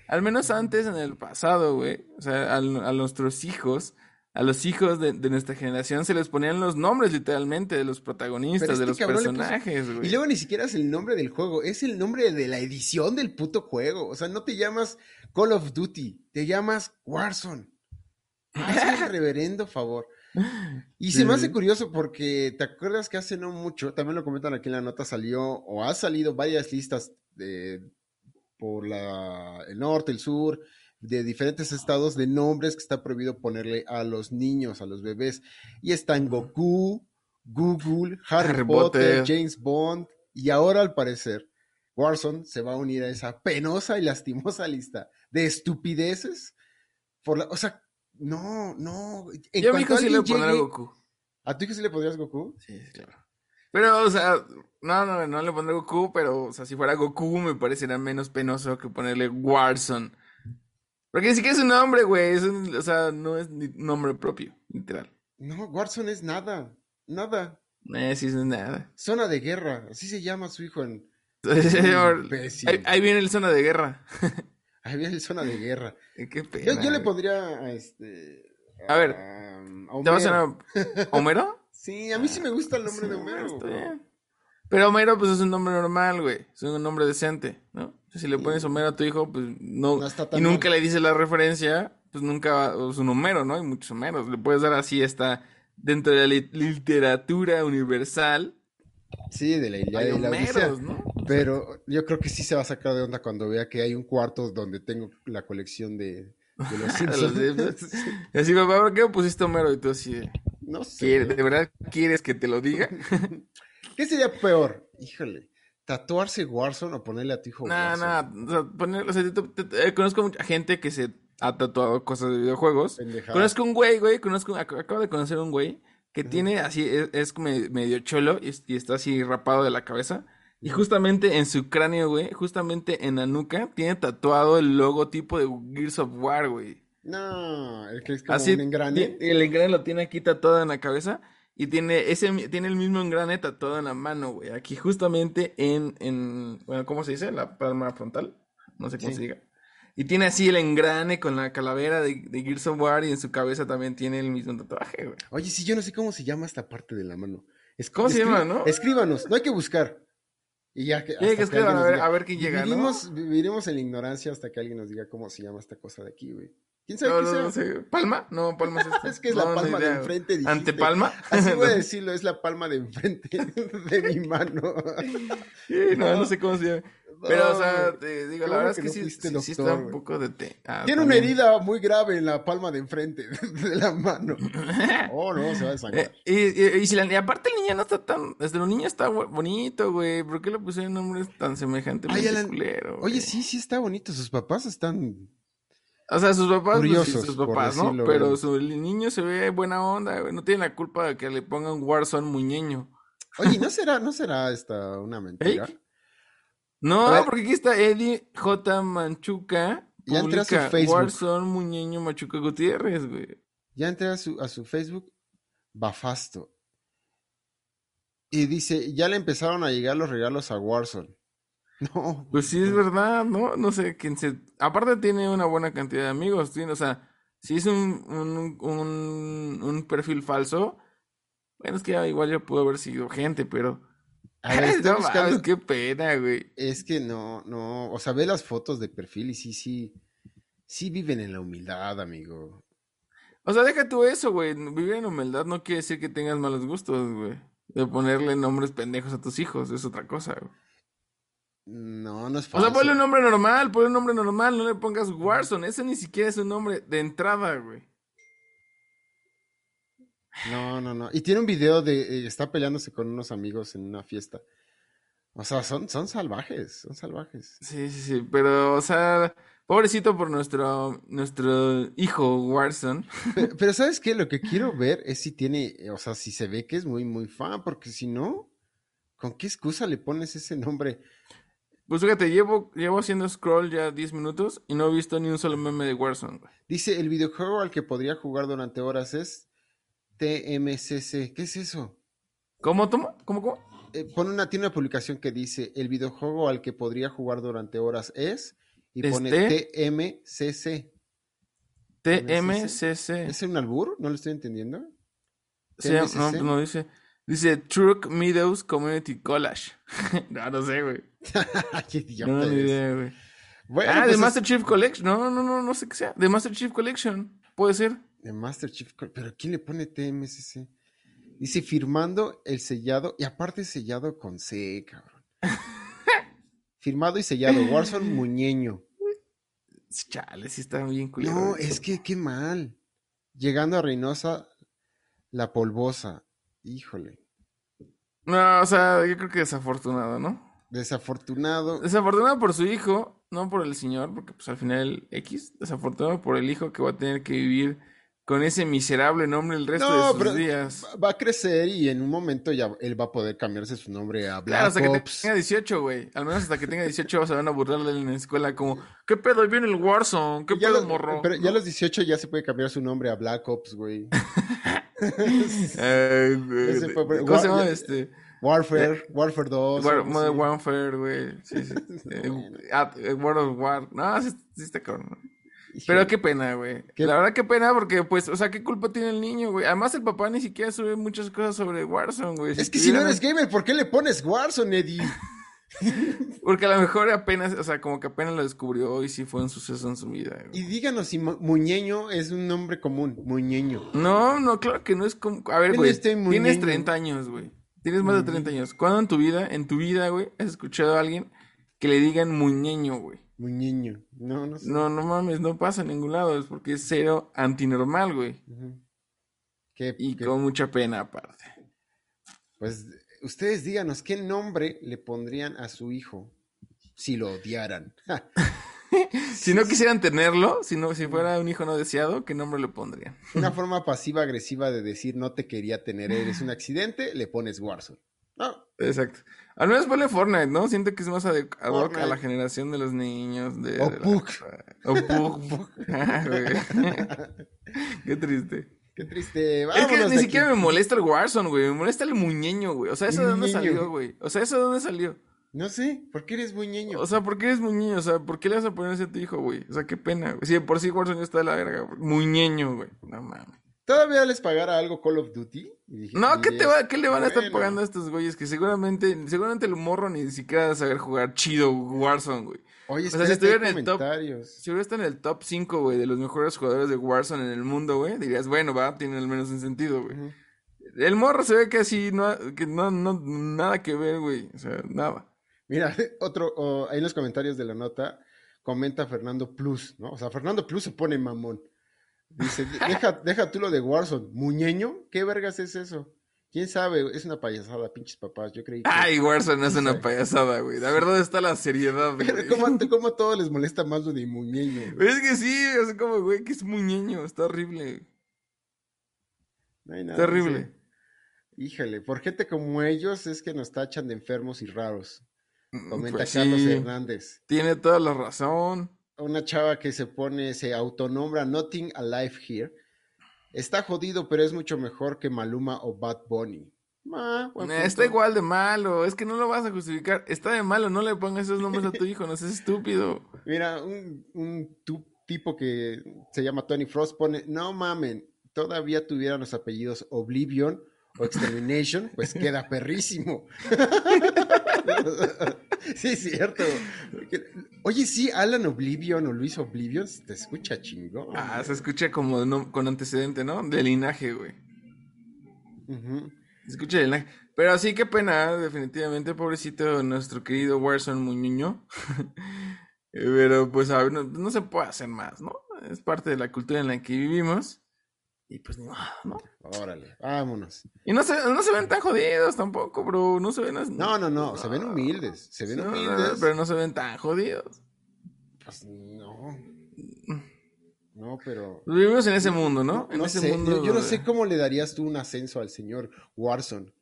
al menos antes en el pasado, güey. O sea, al- a, nuestros hijos, a los hijos de, de nuestra generación se les ponían los nombres literalmente de los protagonistas, de los personajes, Y güey. luego ni siquiera es el nombre del juego, es el nombre de la edición del puto juego. O sea, no te llamas Call of Duty, te llamas Warzone. Hazme el reverendo favor. Y se me hace curioso porque te acuerdas que hace no mucho, también lo comentan aquí en la nota, salió o ha salido varias listas de, por la, el norte, el sur, de diferentes estados de nombres que está prohibido ponerle a los niños, a los bebés. Y están Goku, Google, Harry, Harry Potter, Potter. James Bond, y ahora al parecer Warzone se va a unir a esa penosa y lastimosa lista de estupideces. Por la, o sea, no, no. En Yo a mi hijo sí le alguien pondré a llegue- Goku. ¿A tu hijo sí le podrías Goku? Sí, claro. Pero, o sea, no, no, no le pondré Goku, pero, o sea, si fuera Goku me parecería menos penoso que ponerle Warzone. Porque ni siquiera es un nombre, güey, o sea, no es ni nombre propio, literal. No, Warzone es nada. Nada. Eh, sí, es nada. Zona de guerra. Así se llama su hijo en. Ahí, ahí viene el zona de guerra. Viene el zona de guerra. Eh, Qué pena. Yo, yo le pondría a este. A ver, a ¿Te vas Homero. a ¿Homero? Sí, a mí sí me gusta el nombre de Homero. Pero Homero, pues es un nombre normal, güey. Es un nombre decente, ¿no? Si le pones Homero a tu hijo, pues no. No está tan y nunca mal. le dices la referencia, pues nunca va- es un Homero, ¿no? Hay muchos Homeros. Le puedes dar así, está dentro de la li- literatura universal. Sí, de la Ilíada y la. Homeros, ¿no? Pero yo creo que sí se va a sacar de onda cuando vea que hay un cuarto donde tengo la colección de, de los Simpsons. Y así, papá, ¿por qué me pusiste Homero? Y tú así, de, no sé. "¿Quiere- ¿de verdad quieres que te lo diga? ¿Qué sería peor? Híjole. ¿Tatuarse Warzone o ponerle a tu hijo Warzone? sea, poner, o sea, te- te- te- eh, conozco mucha gente que se ha tatuado cosas de videojuegos. Pendejada. Conozco un güey, güey, conozco, ac- acabo de conocer un güey que tiene así, es, es me- medio cholo y está así rapado de la cabeza. Y justamente en su cráneo, güey, justamente en la nuca, tiene tatuado el logotipo de Gears of War, güey. No, el que es como Así, un engrane. el engrane lo tiene aquí tatuado en la cabeza y tiene ese, tiene el mismo engrane tatuado en la mano, güey. Aquí justamente en, en, bueno, ¿cómo se dice? La palma frontal. No sé cómo Sí. se diga. Y tiene así el engrane con la calavera de, de Gears of War y en su cabeza también tiene el mismo tatuaje, güey. Oye, sí, yo no sé cómo se llama esta parte de la mano. Es- ¿Cómo se llama, no? Escríbanos, no hay que buscar. Y ya que. Sí, que alguien a ver- a ver quién llega, ¿no? Viviremos, viviremos en la ignorancia hasta que alguien nos diga cómo se llama esta cosa de aquí, güey. ¿Quién sabe No, qué no, sea? no sé. ¿Palma? No, palma es esta. Es que es la palma de enfrente, dijiste. ¿Antepalma? Así voy a decirlo, es la palma de enfrente de mi mano. No, no sé cómo se llama. Pero, o sea, te digo, la ¿cómo verdad es que que no sí, sí, sí está un poco de té. Ah, Tiene una herida muy grave en la palma de enfrente de la mano. Oh, no, se va a desangrar. Eh, y, si la- y aparte el niño no está tan. Desde los niños está bonito, güey. ¿Por qué le pusieron nombres tan semejantes? Ay, culero, Oye, sí, sí está bonito. Sus papás están. O sea, sus papás, pues, sí, Curiosos, sus papás, ¿no? decirlo, Pero su el niño se ve buena onda, güey. No tiene la culpa de que le pongan Warzone muñeño. Oye, ¿no será, no será esta una mentira? ¿Eh? No, porque aquí está Eddie J. Manchuca. Ya entré a su Facebook. Warzone muñeño Machuca Gutiérrez, güey. Ya entré a su, a su Facebook, Bafasto. Y dice, ya le empezaron a llegar los regalos a Warzone. No, Pues sí, es verdad, ¿no? No sé quién se... Aparte tiene una buena cantidad de amigos, tiene, o sea, si es un, un, un, un perfil falso, bueno, es que igual ya pudo haber sido gente, pero... A ver, estoy no buscando- mames, qué pena, güey. es que no, no, o sea, ve las fotos de perfil y sí, sí, sí viven en la humildad, amigo. O sea, deja tú eso, güey. Vivir en humildad no quiere decir que tengas malos gustos, güey. De ponerle nombres pendejos a tus hijos, es otra cosa, güey. No, no es O falso. sea, ponle un nombre normal, ponle un nombre normal, no le pongas Warzone. Ese ni siquiera es un nombre de entrada, güey. No, no, no. Y tiene un video de, eh, está peleándose con unos amigos en una fiesta. O sea, son, son salvajes, son salvajes. Sí, sí, sí, pero, o sea, pobrecito por nuestro, nuestro hijo Warzone. Pero, pero ¿sabes qué? Lo que quiero ver es si tiene, o sea, si se ve que es muy, muy fan, porque si no, ¿con qué excusa le pones ese nombre? Pues fíjate, llevo, llevo haciendo scroll ya 10 minutos y no he visto ni un solo meme de Warzone. Dice, el videojuego al que podría jugar durante horas es TMCC. ¿Qué es eso? ¿Cómo? ¿Cómo, cómo? Eh, pone una, tiene una publicación que dice, el videojuego al que podría jugar durante horas es, y pone. TMCC. TMCC. ¿Es un albur? ¿No lo estoy entendiendo? No, no dice. Dice Truck Meadows Community College. no, no sé, güey. Qué idiota No, ni idea, güey. Bueno, ah, pues de Master Chief Collection. No, no, no, no sé qué sea. De Master Chief Collection. Puede ser. De Master Chief Pero ¿quién le pone TMCC? Dice firmando el sellado, y aparte sellado con C, cabrón. Firmado y sellado, Warzone Muñeño. Chale, sí está bien culero. No, es que qué mal. Llegando a Reynosa, la polvosa. Híjole. No, o sea, yo creo que desafortunado, ¿no? Desafortunado. Desafortunado por su hijo, no por el señor, porque pues al final X. Desafortunado por el hijo que va a tener que vivir con ese miserable nombre el resto No, de sus pero días. va a crecer y en un momento ya él va a poder cambiarse su nombre a Claro, Black hasta que Ops. tenga 18, güey. Al menos hasta que tenga 18 se van a burlarle en la escuela como, ¿qué pedo? Ahí viene el Warzone, ¿qué Ya pedo, los- morro? Pero ya a los 18 ya se puede cambiar su nombre a Black Ops, güey. Eh, güey, Ese fue- ¿Cómo se llama este? Warfare, Warfare 2. War- Modern. Warfare, güey. Sí, sí. Eh, Bueno. ah, eh, World of War. No, sí, sí está cabrón. Pero qué pena, güey. Qué- La verdad, qué pena, porque, pues, o sea, ¿qué culpa tiene el niño, güey? Además, el papá ni siquiera sube muchas cosas sobre Warzone, güey. Es que si no eres gamer, ¿por qué le pones Warzone, Eddie? Porque a lo mejor apenas, o sea, como que apenas lo descubrió y sí fue un suceso en su vida, güey. Y díganos si Mu- Muñeño es un nombre común. Muñeño. No, no, claro que no es como... A ver, ¿Quién güey, es este tienes muñeño? 30 años, güey. Tienes más de 30 años. ¿Cuándo en tu vida, en tu vida, güey, has escuchado a alguien que le digan muñeño, güey? Muñeño. No, no sé. No, no mames, no pasa en ningún lado. Es porque es cero antinormal, güey. Qué- Y qué- con mucha pena aparte. Pues ustedes díganos qué nombre le pondrían a su hijo si lo odiaran. Si no quisieran tenerlo, si, no, si fuera un hijo no deseado, ¿qué nombre le pondrían? Una forma pasiva-agresiva de decir no te quería tener, eres un accidente, le pones Warzone. No, Exacto. Al menos ponle Fortnite, ¿no? Siento que es más adecuado a Fortnite. la generación de los niños. De, O de la- Pug. O Pug. Güey. Qué triste. qué triste. Es que Vámonos ni siquiera aquí. me molesta el Warzone, güey. Me molesta el muñeño, güey. O sea, ¿eso de dónde salió, güey? O sea, ¿eso de dónde salió? No sé, ¿por qué eres muñeño? O sea, ¿por qué eres muñeño? O sea, ¿por qué le vas a poner ese a tu hijo, güey? O sea, qué pena, güey. Si de por sí Warzone ya está de la verga, güey. Muñeño, güey. No mames. ¿Todavía les pagara algo Call of Duty? Y dije, No, ¿qué te va, qué le van a estar pagando a estos güeyes? Que seguramente, seguramente el morro ni siquiera va a saber jugar chido Warzone, güey. Oye, O sea, si estuviera en el top-. Si hubiera estado en el top 5, güey, de los mejores jugadores de Warzone en el mundo, güey, dirías, bueno, va, tiene al menos un sentido, güey. El morro se ve que así, no, que no, no, nada que ver, güey. O sea, nada. Mira, otro, oh, ahí en los comentarios de la nota comenta Fernando Plus, ¿no? O sea, Fernando Plus se pone mamón. Dice, deja, deja tú lo de Warzone. ¿Muñeño? ¿Qué vergas es eso? ¿Quién sabe? Es una payasada, pinches papás. Yo creí que... Ay, Warzone es Sí, una payasada, güey. La verdad está la seriedad, güey. Pero ¿cómo, cómo a todos les molesta más lo de Muñeño? güey? Es que sí, es como, güey, que es muñeño, está horrible. No hay nada, Está horrible. dice. Híjole, por gente como ellos es que nos tachan de enfermos y raros. Comenta Pues Carlos sí, Hernández. Tiene toda la razón. Una chava que se pone, se autonombra Nothing Alive Here. Está jodido, pero es mucho mejor que Maluma o Bad Bunny. Está igual de malo, es que no lo vas a justificar. Está de malo, no le pongas esos nombres a tu hijo, no seas estúpido. Mira, un, un tipo que se llama Tony Frost pone, no mamen, todavía tuvieran los apellidos Oblivion o Extermination, pues queda perrísimo. sí, es cierto. Oye, sí, Alan Oblivion o Luis Oblivion, te escucha chingón. Ah, se escucha como no- con antecedente, ¿no? De linaje, güey. Se escucha de linaje. Pero sí, qué pena, definitivamente, pobrecito nuestro querido Warzone Muñoño. Pero pues, a ver, no, no se puede hacer más, ¿no? Es parte de la cultura en la que vivimos. Y pues ni ¿no? Órale, vámonos. Y no se, no se ven tan jodidos tampoco, bro. No se ven así. No, no, no, se ven humildes. Se ven humildes. pero no se ven tan jodidos. Pues no. No, pero. Vivimos en ese mundo, ¿no? En no ese sé, mundo. Yo, yo no sé cómo le darías tú un ascenso al señor Warson.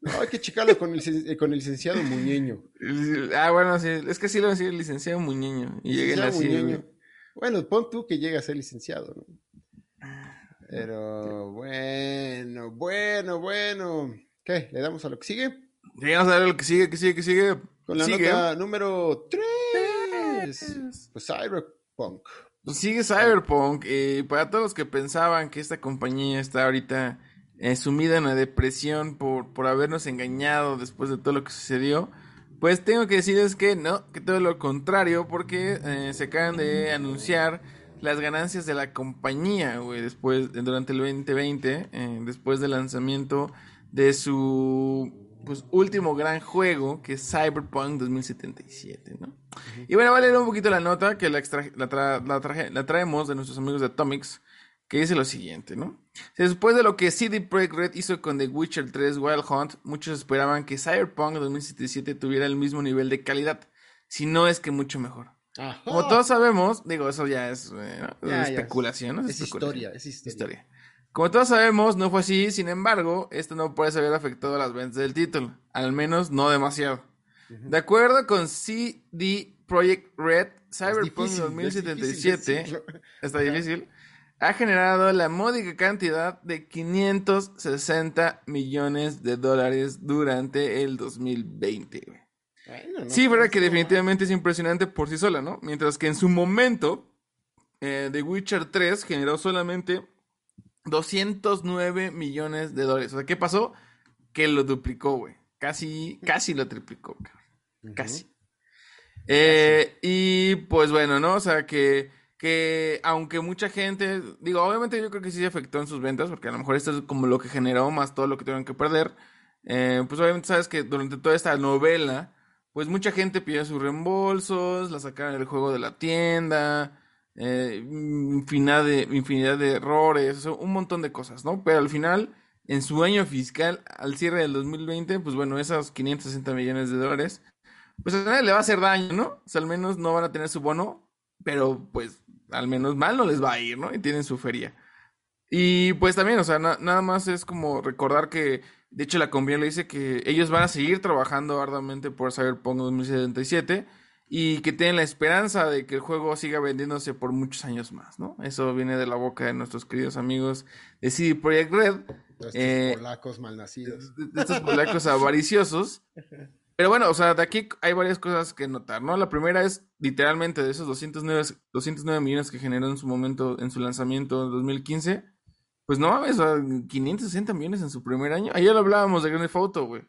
No, hay que checarlo con el, eh, con el licenciado Muñeño. Ah, bueno, sí, es que sí lo va a decir el licenciado Muñeño. Y así. Muñeño. Bueno, pon tú que llegue a ser licenciado, ¿no? Pero bueno, bueno, bueno. ¿Qué? ¿Le damos a lo que sigue? Llegamos a ver lo que sigue, que sigue, que sigue. Con la sigue. nota número 3. Pues Cyberpunk. Pues sigue Cyberpunk. Y para todos los que pensaban que esta compañía está ahorita eh, sumida en la depresión por, por habernos engañado después de todo lo que sucedió, pues tengo que decirles que no, que todo lo contrario, porque eh, se acaban de anunciar las ganancias de la compañía, güey, después, durante el 2020, eh, después del lanzamiento de su pues último gran juego, que es Cyberpunk 2077, ¿no? Y bueno, voy a leer un poquito la nota que la, extra, la, tra, la, traje, la, traemos de nuestros amigos de Atomics, que dice lo siguiente, ¿no? Después de lo que CD Projekt Red hizo con The Witcher 3 Wild Hunt, muchos esperaban que Cyberpunk 2077 tuviera el mismo nivel de calidad, si no es que mucho mejor. Ajá. Como todos sabemos, digo, eso ya es, eh, Ya, ya especulación, ¿no? Es especulación. historia, es historia. Historia. Como todos sabemos, no fue así, sin embargo, esto no parece haber afectado a las ventas del título, al menos no demasiado. De acuerdo con CD Projekt Red, Cyberpunk difícil, es 2077, difícil está difícil, ha generado la módica cantidad de 560 millones de dólares durante el 2020. Bueno, no Sí, verdad que definitivamente es impresionante por sí sola, ¿no? Mientras que en su momento, eh, The Witcher 3 generó solamente 209 millones de dólares. O sea, ¿qué pasó? Que lo duplicó, güey. Casi, casi lo triplicó, cabrón. Casi. Eh, y pues bueno, ¿no? O sea, que, que aunque mucha gente, digo, obviamente yo creo que sí se afectó en sus ventas, porque a lo mejor esto es como lo que generó más todo lo que tuvieron que perder. Eh, pues obviamente sabes que durante toda esta novela, pues mucha gente pidió sus reembolsos, la sacaron del juego de la tienda, eh, infinidad de, infinidad de errores, un montón de cosas, ¿no? Pero al final, en su año fiscal, al cierre del 2020, pues bueno, esos 560 millones de dólares, pues a nadie le va a hacer daño, ¿no? O sea, al menos no van a tener su bono, pero pues al menos mal no les va a ir, ¿no? Y tienen su feria. Y pues también, o sea, na- nada más es como recordar que, de hecho, la compañía le dice que ellos van a seguir trabajando arduamente por Cyberpunk 2077 y que tienen la esperanza de que el juego siga vendiéndose por muchos años más, ¿no? Eso viene de la boca de nuestros queridos amigos de CD Projekt Red, Estos Eh, polacos malnacidos. de de estos polacos avariciosos. Pero bueno, o sea, de aquí hay varias cosas que notar, ¿no? La primera es literalmente de esos 209, 209 millones que generó en su momento, en su lanzamiento en 2015. Pues no mames, o sea, 560 millones en su primer año. Ayer hablábamos de Grand Theft Auto, güey.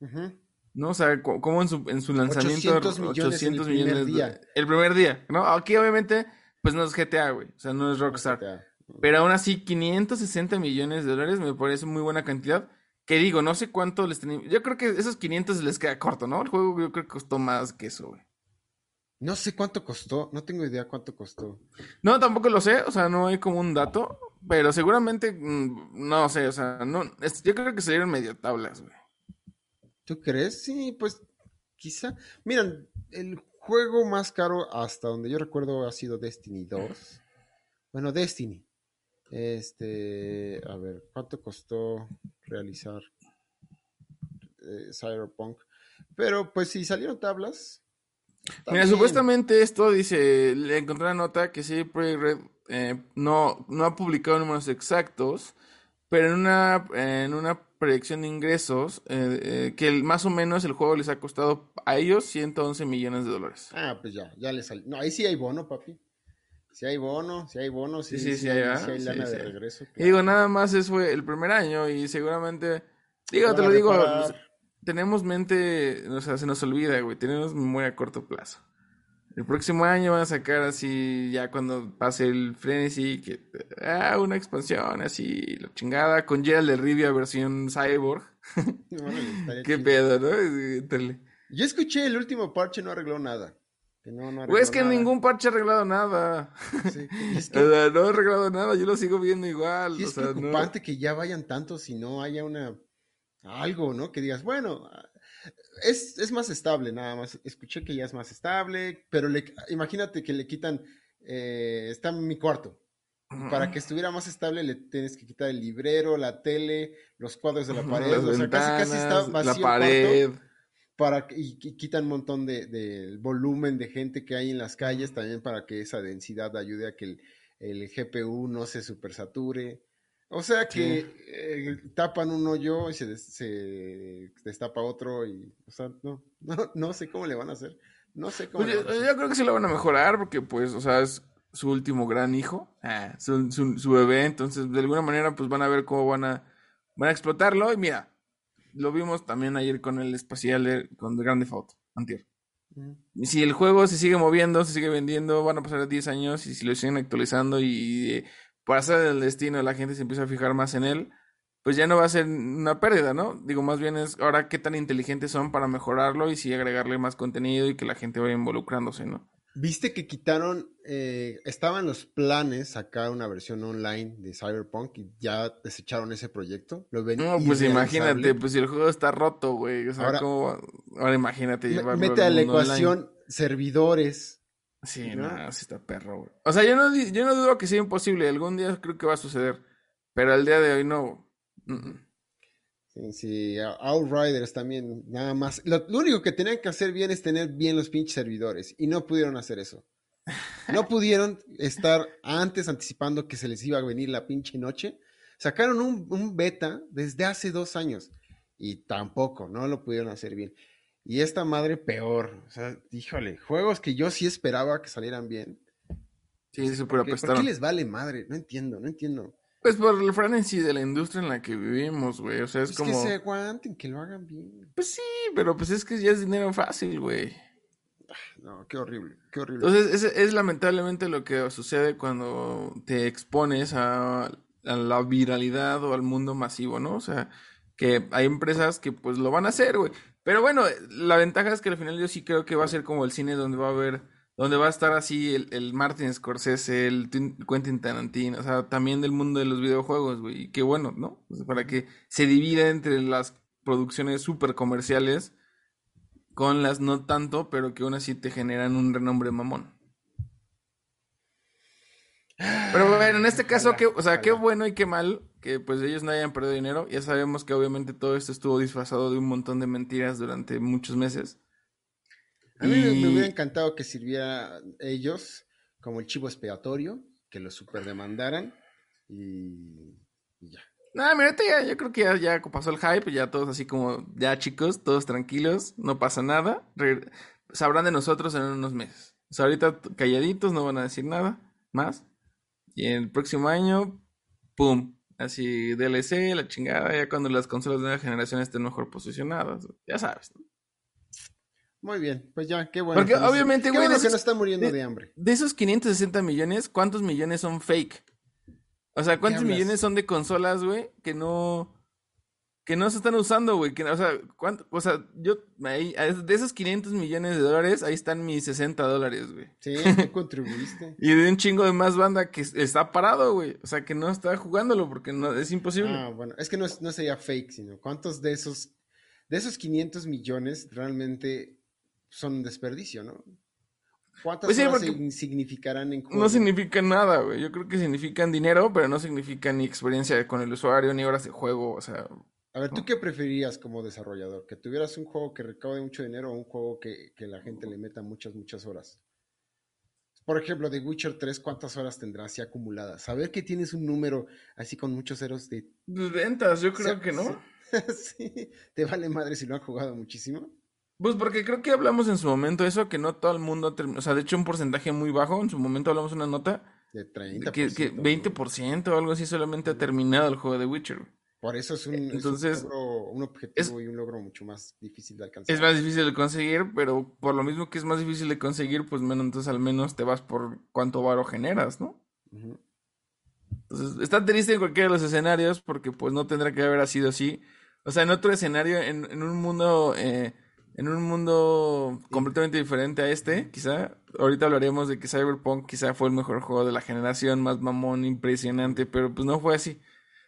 Ujú. ¿No? O sea, co- como en su, en su lanzamiento 800 millones en el primer día. el primer día, ¿no? Aquí obviamente, pues no es GTA, güey. O sea, no es Rockstar. Pero aún así, 560 millones de dólares me parece muy buena cantidad. Que digo, no sé cuánto les tenían. Yo creo que esos 500 les queda corto, ¿no? El juego yo creo que costó más que eso, güey. No sé cuánto costó, no tengo idea cuánto costó. No, tampoco lo sé, o sea, no hay como un dato. Pero seguramente, mm, no sé, o sea, no, es- yo creo que salieron medio tablas, güey. ¿Tú crees? Sí, pues quizá. Miren, el juego más caro hasta donde yo recuerdo ha sido Destiny 2. Bueno, Destiny. Este, a ver, ¿cuánto costó realizar eh, Cyberpunk? Pero pues si salieron tablas. Mira, supuestamente esto dice, le encontré una nota que sí, Red eh, no, no ha publicado números exactos, pero en una, en una predicción de ingresos, eh, eh, que el- más o menos el juego les ha costado a ellos 111 millones de dólares. Ah, pues ya, ya le salió. No, ahí sí hay bono, papi. Si hay bono, si hay bono, sí, Sí, sí, hay, hay, lana de regreso. Y digo, nada más eso fue el primer año y seguramente, digo, te lo digo, tenemos mente, o sea, se nos olvida, güey, tenemos memoria a corto plazo. El próximo año van a sacar así, ya cuando pase el frenesí, que, ah, una expansión así, la chingada, con Gerald de Rivia versión Cyborg. Estaría Qué chido. pedo, ¿no? Entre- Yo escuché el último parche no arregló nada. Que no, no Güey, es que arregló nada. ningún parche ha arreglado nada. Sí, es O sea, no ha arreglado nada, yo lo sigo viendo igual. o es no- preocupante que ya vayan tantos y no haya una algo, ¿no? Que digas, bueno, es, es más estable nada más. Escuché que ya es más estable, pero le, imagínate que le quitan, eh, está en mi cuarto. Para que estuviera más estable le tienes que quitar el librero, la tele, los cuadros de la pared, Las o sea, casi casi está vacío la pared. cuarto para que- y, y quitan un montón de, del volumen de gente que hay en las calles también para que esa densidad ayude a que el, el GPU no se supersature. O sea que Sí. eh, tapan un hoyo y se, des- se destapa otro y, o sea, no, no, no sé cómo le van a hacer. No sé cómo Pues le yo, van a hacer. yo creo que sí lo van a mejorar porque, pues, o sea, es su último gran hijo, ah, su, su- su bebé, entonces de alguna manera, pues van a ver cómo van a, van a explotarlo. Y mira, lo vimos también ayer con el espacial, con The Grande Auto, antier. Mm. Y si el juego se sigue moviendo, se sigue vendiendo, van a pasar 10 años y si lo siguen actualizando y para hacer el destino la gente se empieza a fijar más en él, pues ya no va a ser una pérdida, ¿no? Digo, más bien es ahora qué tan inteligentes son para mejorarlo y si agregarle más contenido y que la gente vaya involucrándose, ¿no? Viste que quitaron, eh, estaban los planes sacar una versión online de Cyberpunk y ya desecharon ese proyecto. Lo ven No, pues imagínate, pues si el juego está roto, güey. O sea, Ahora- ¿cómo va- Ahora imagínate llevarlo Mete al a la online. ecuación servidores. Sí, ¿no? no, sí está perro, güey. O sea, yo no, yo no dudo que sea imposible. Algún día creo que va a suceder. Pero al día de hoy no. Mm, mm. Sí, Outriders también, nada más. Lo, lo único que tenían que hacer bien es tener bien los pinches servidores y no pudieron hacer eso. No pudieron estar antes anticipando que se les iba a venir la pinche noche. Sacaron un, un beta desde hace dos años y tampoco, no lo pudieron hacer bien. Y esta madre peor, o sea, híjole, juegos que yo sí esperaba que salieran bien. Sí, súper ¿Por qué, por qué apestaron. les vale madre? No entiendo, no entiendo. Pues por el frenesí de la industria en la que vivimos, güey. O sea, es Es como. que se aguanten, que lo hagan bien. Pues sí, pero pues es que ya es dinero fácil, güey. No, qué horrible, qué horrible. Entonces, es, es lamentablemente lo que sucede cuando te expones a, a la viralidad o al mundo masivo, ¿no? O sea, que hay empresas que pues lo van a hacer, güey. Pero bueno, la ventaja es que al final yo sí creo que va a ser como el cine donde va a haber, donde va a estar así el, el Martin Scorsese, el Tin- Quentin Tarantino, o sea, también del mundo de los videojuegos, güey. Y qué bueno, ¿no? O sea, para que se divida entre las producciones súper comerciales con las no tanto, pero que aún así te generan un renombre mamón. Pero bueno, en este caso, Ojalá, que, o sea, qué bueno y qué mal que pues ellos no hayan perdido dinero. Ya sabemos que obviamente todo esto estuvo disfrazado de un montón de mentiras durante muchos meses. A mí me- Y- me hubiera encantado que sirviera ellos como el chivo expiatorio, que los superdemandaran y, y ya. Nada, mira, ya, yo creo que ya, ya pasó el hype, ya todos así como, ya chicos, todos tranquilos, no pasa nada. Re- sabrán de nosotros en unos meses. O sea, ahorita calladitos, no van a decir nada más. Y el próximo año, ¡pum! Así DLC, la chingada, ya cuando las consolas de nueva generación estén mejor posicionadas. Ya sabes. ¿no? Muy bien, pues ya, qué bueno. Porque que obviamente, güey, bueno de que esos- no está muriendo de- de hambre. De esos 560 millones, ¿cuántos millones son fake? O sea, ¿cuántos millones son de consolas, güey? Que no. Que no se están usando, güey. Que, o sea, ¿cuánto? O sea, yo. ahí- de esos 500 millones de dólares, ahí están mis 60 dólares, güey. Sí, tú contribuiste. Y de un chingo de más banda que está parado, güey. O sea, que no está jugándolo porque no, es imposible. Ah, bueno, es que no, no sería fake, sino cuántos de esos, de esos 500 millones realmente son un desperdicio, ¿no? ¿Cuántas Pues sí, horas significarán en juego? No significa nada, güey. Yo creo que significan dinero, pero no significa ni experiencia con el usuario, ni horas de juego. O sea, A ver, ¿tú qué preferirías como desarrollador? ¿Que tuvieras un juego que recaude mucho dinero o un juego que, que la gente le meta muchas, muchas horas? Por ejemplo, de Witcher 3, ¿cuántas horas tendrás así acumuladas? Saber que tienes un número así con muchos ceros de... pues, ventas, yo creo que no. sí, ¿Te vale madre si lo han jugado muchísimo? Pues porque creo que hablamos en su momento eso, que no todo el mundo terminó. O sea, de hecho, un porcentaje muy bajo. En su momento hablamos una nota De 30%. de que, que ¿no? 20% o algo así solamente ha terminado el juego de Witcher. Por eso es un, es un Entonces, logro- un objetivo y un logro mucho más difícil de alcanzar. Es más difícil de conseguir, pero por lo mismo que es más difícil de conseguir, pues menos, entonces al menos te vas por cuánto varo generas, ¿no? Entonces, está triste en cualquiera de los escenarios porque pues no tendrá que haber sido así. O sea, en otro escenario, en, en un mundo eh, en un mundo completamente diferente a este, quizá. Ahorita hablaremos de que Cyberpunk quizá fue el mejor juego de la generación, más mamón, impresionante, pero pues no fue así.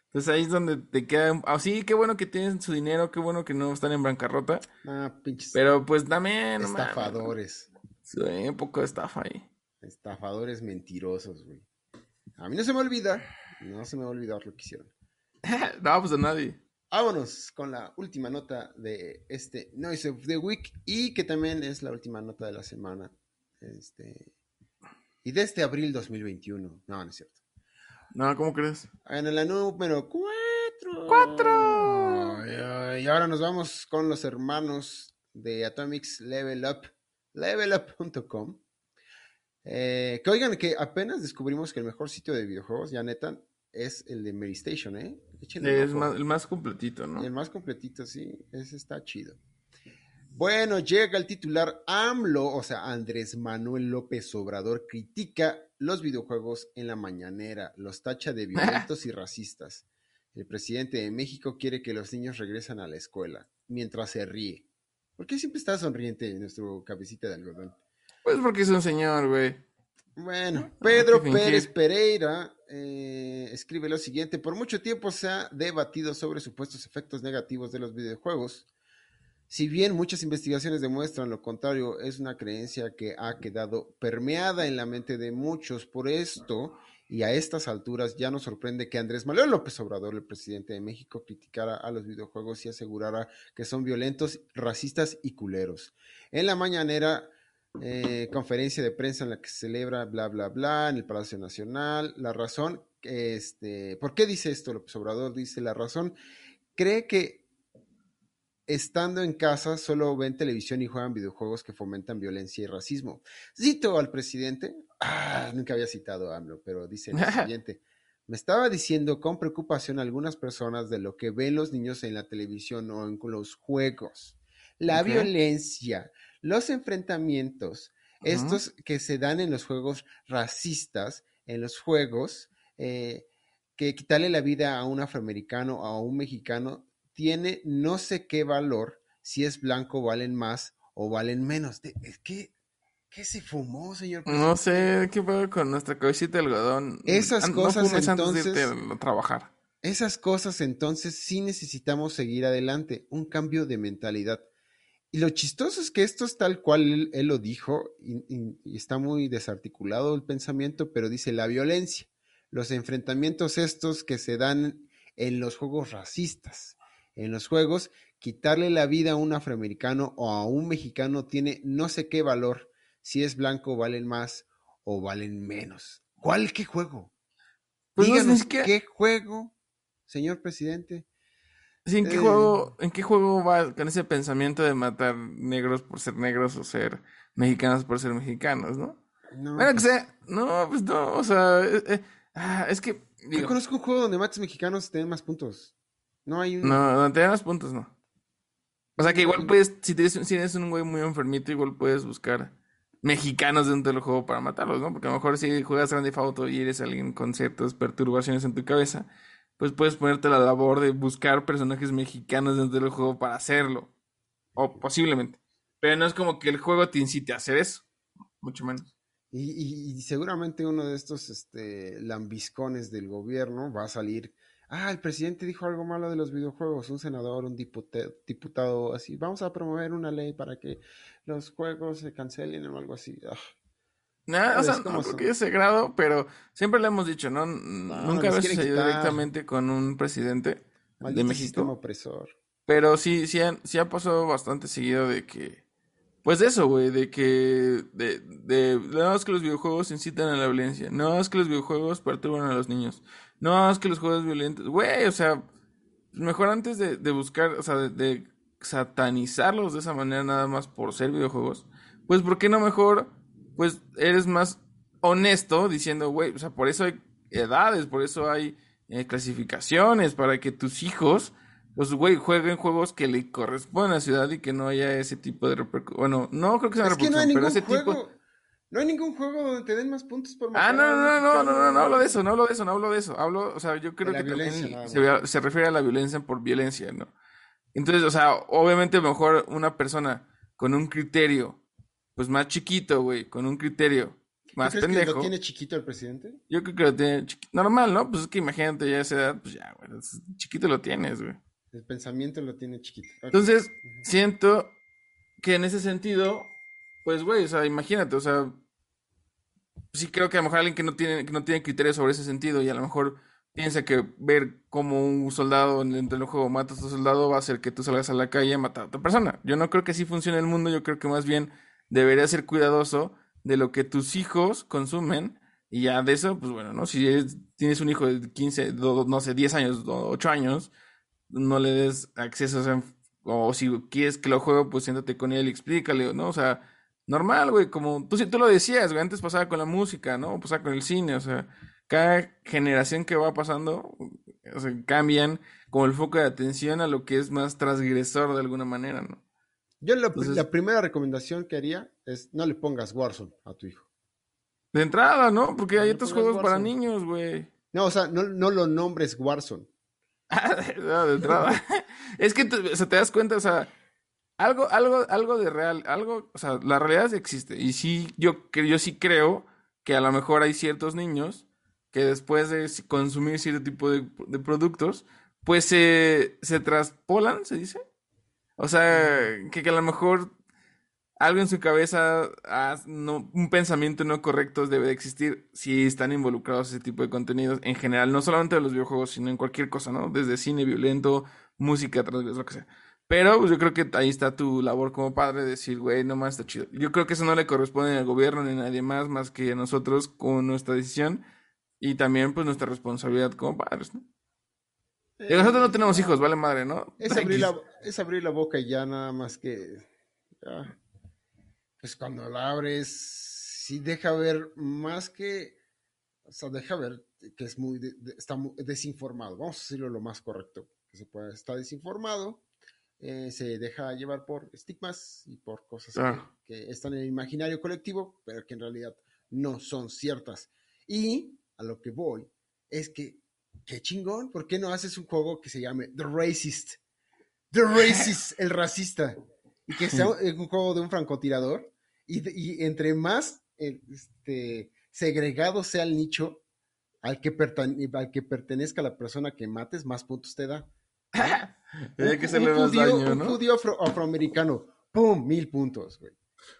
Entonces ahí es donde te queda. Ah, sí, qué bueno que tienen su dinero, qué bueno que no están en bancarrota. Ah, pinches. Pero pues también. Estafadores. Sí, un poco de estafa ahí. Estafadores mentirosos, güey. A mí no se me olvida. No se me va a olvidar lo que hicieron. no, pues a nadie. Vámonos con la última nota de este Noise of the Week y que también es la última nota de la semana. Este. Y de este abril 2021. No, no es cierto. No, ¿cómo crees? En la número 4. ¡Cuatro! Y ahora nos vamos con los hermanos de Atomics Level Up. Levelup.com. Eh, que oigan que apenas descubrimos que el mejor sitio de videojuegos, ya neta, es el de Mary Station, ¿eh? es el más completito, ¿no? El más completito, sí. Ese está chido. Bueno, llega el titular AMLO, o sea, Andrés Manuel López Obrador, critica los videojuegos en la mañanera, los tacha de violentos y racistas. El presidente de México quiere que los niños regresen a la escuela, mientras se ríe. ¿Por qué siempre está sonriente nuestro cabecita de algodón? Pues porque es un señor, güey. Bueno, Pedro Pérez Pereira eh, escribe lo siguiente. Por mucho tiempo se ha debatido sobre supuestos efectos negativos de los videojuegos si bien muchas investigaciones demuestran lo contrario, es una creencia que ha quedado permeada en la mente de muchos. Por esto, y a estas alturas, ya nos sorprende que Andrés Manuel López Obrador, el presidente de México, criticara a los videojuegos y asegurara que son violentos, racistas y culeros. En la mañanera, eh, conferencia de prensa en la que se celebra bla, bla, bla, en el Palacio Nacional, la razón, este, ¿por qué dice esto López Obrador? Dice la razón, cree que estando en casa solo ven televisión y juegan videojuegos que fomentan violencia y racismo. Cito al presidente, ah, nunca había citado a AMLO, pero dice lo siguiente. Me estaba diciendo con preocupación algunas personas de lo que ven los niños en la televisión o en los juegos. La violencia, los enfrentamientos, estos que se dan en los juegos racistas, en los juegos, eh, que quitarle la vida a un afroamericano o a un mexicano tiene no sé qué valor, si es blanco valen más o valen menos. ¿Qué, qué se fumó, señor? No sé, ¿qué fue con nuestra cabecita de algodón? Esas cosas entonces... trabajar. Esas cosas entonces sí necesitamos seguir adelante, un cambio de mentalidad. Y lo chistoso es que esto es tal cual él, lo dijo y, está muy desarticulado el pensamiento, pero dice la violencia, los enfrentamientos estos que se dan en los juegos racistas en los juegos, quitarle la vida a un afroamericano o a un mexicano tiene no sé qué valor. Si es blanco, valen más o valen menos. ¿Cuál qué juego? Pues Díganos qué juego, señor presidente. ¿en, qué eh, juego, ¿En qué juego va con ese pensamiento de matar negros por ser negros o ser mexicanos por ser mexicanos, no? No. Bueno, que sea. No, pues no, o sea. Eh, eh, ah, es que. Yo conozco un juego donde mates mexicanos y tienen más puntos. No hay un... No, donde te dan los puntos, no. O sea que igual puedes, si tienes, si eres un güey muy enfermito, igual puedes buscar mexicanos dentro del juego para matarlos, ¿no? Porque a lo mejor si juegas Grand Theft Auto y eres alguien con ciertas perturbaciones en tu cabeza, pues puedes ponerte la labor de buscar personajes mexicanos dentro del juego para hacerlo. O posiblemente. Pero no es como que el juego te incite a hacer eso. Mucho menos. Y, y seguramente uno de estos este, lambiscones del gobierno va a salir ah, el presidente dijo algo malo de los videojuegos, un senador, un diputado, así, vamos a promover una ley para que los juegos se cancelen o algo así. Ah. No, o sea, no porque ese grado, pero siempre le hemos dicho, ¿no? Nunca había sucedido directamente con un presidente de México. opresor. Pero sí, sí, sí ha pasado bastante seguido de que, pues de eso, güey, de que, de, de, no es que los videojuegos incitan a la violencia, no es que los videojuegos perturban a los niños, no, es que los juegos violentos, güey, o sea, mejor antes de, buscar, o sea, de, satanizarlos de esa manera nada más por ser videojuegos, pues ¿por qué no mejor, pues eres más honesto diciendo, güey, o sea, por eso hay edades, por eso hay eh, clasificaciones, para que tus hijos, pues, güey, jueguen juegos que le corresponden a la ciudad y que no haya ese tipo de repercusión. Bueno, no creo que sea repercusión, pero ese tipo no hay ningún juego donde te den más puntos por matar. Ah, no, no, no, no, no, no, hablo de eso, no hablo de eso, no hablo de eso. Hablo, o sea, yo creo que también se, se, refiere a la violencia por violencia, ¿no? Entonces, o sea, obviamente mejor una persona con un criterio, pues más chiquito, güey, con un criterio más ¿Tú crees pendejo. que lo tiene chiquito el presidente? Yo creo que lo tiene chiqui- normal, ¿no? Pues es que imagínate ya a esa edad, pues ya, güey, chiquito lo tienes, güey. El pensamiento lo tiene chiquito. Entonces, siento que en ese sentido, pues, güey, o sea, imagínate, o sea, sí creo que a lo mejor alguien que no tiene, que no tiene criterios sobre ese sentido y a lo mejor piensa que ver como un soldado en- del juego mata a otro soldado va a hacer que tú salgas a la calle a matar a otra persona. Yo no creo que así funcione el mundo, yo creo que más bien deberías ser cuidadoso de lo que tus hijos consumen y ya de eso, pues bueno, ¿no? Si tienes un hijo de 15, do- no sé, 10 años, o 8 años, no le des acceso, o sea, o si quieres que lo juegue, pues siéntate con él y explícale, ¿no? O sea, normal, güey, como tú, sí- tú lo decías, güey, antes pasaba con la música, ¿no? Pasaba con el cine, o sea, cada generación que va pasando, o sea, cambian como el foco de atención a lo que es más transgresor de alguna manera, ¿no? Yo la, Entonces- la primera recomendación que haría es no le pongas Warzone a tu hijo. De entrada, ¿no? Porque hay otros juegos para niños, güey. No, o sea, no, no lo nombres Warzone. No, de entrada. es que, o sea, te das cuenta, o sea, algo, algo, algo de real, algo, o sea, la realidad existe. Y sí, yo, yo sí creo que a lo mejor hay ciertos niños que después de consumir cierto tipo de, de productos, pues se, se traspolan, se dice. O sea, que, que a lo mejor algo en su cabeza, ah, no, un pensamiento no correcto debe de existir si están involucrados ese tipo de contenidos en general, no solamente de los videojuegos, sino en cualquier cosa, ¿no? Desde cine violento, música, lo que sea. Pero pues, yo creo que ahí está tu labor como padre, de decir, güey, no más está chido. Yo creo que eso no le corresponde al gobierno ni a nadie más, más que a nosotros con nuestra decisión y también pues nuestra responsabilidad como padres, ¿no? Y nosotros no tenemos hijos, vale madre, ¿no? Es abrir, la, es abrir la boca y ya nada más que... ya. Pues cuando la abres, sí deja ver más que... O sea, deja ver que es muy... de- de- está muy desinformado. Vamos a decirlo lo más correcto que se pueda. Está desinformado. Eh, se deja llevar por estigmas y por cosas que- Ah. que, están en el imaginario colectivo, pero que en realidad no son ciertas. Y a lo que voy es que, qué chingón, ¿por qué no haces un juego que se llame The Racist? The Racist, el racista. Y que sea un juego de un francotirador. Y, y entre más este, segregado sea el nicho al que, al que pertenezca la persona que mates, más puntos te da. Hay que más judío, daño, un ¿no? judío afro- afroamericano, ¡pum! Mil puntos, güey.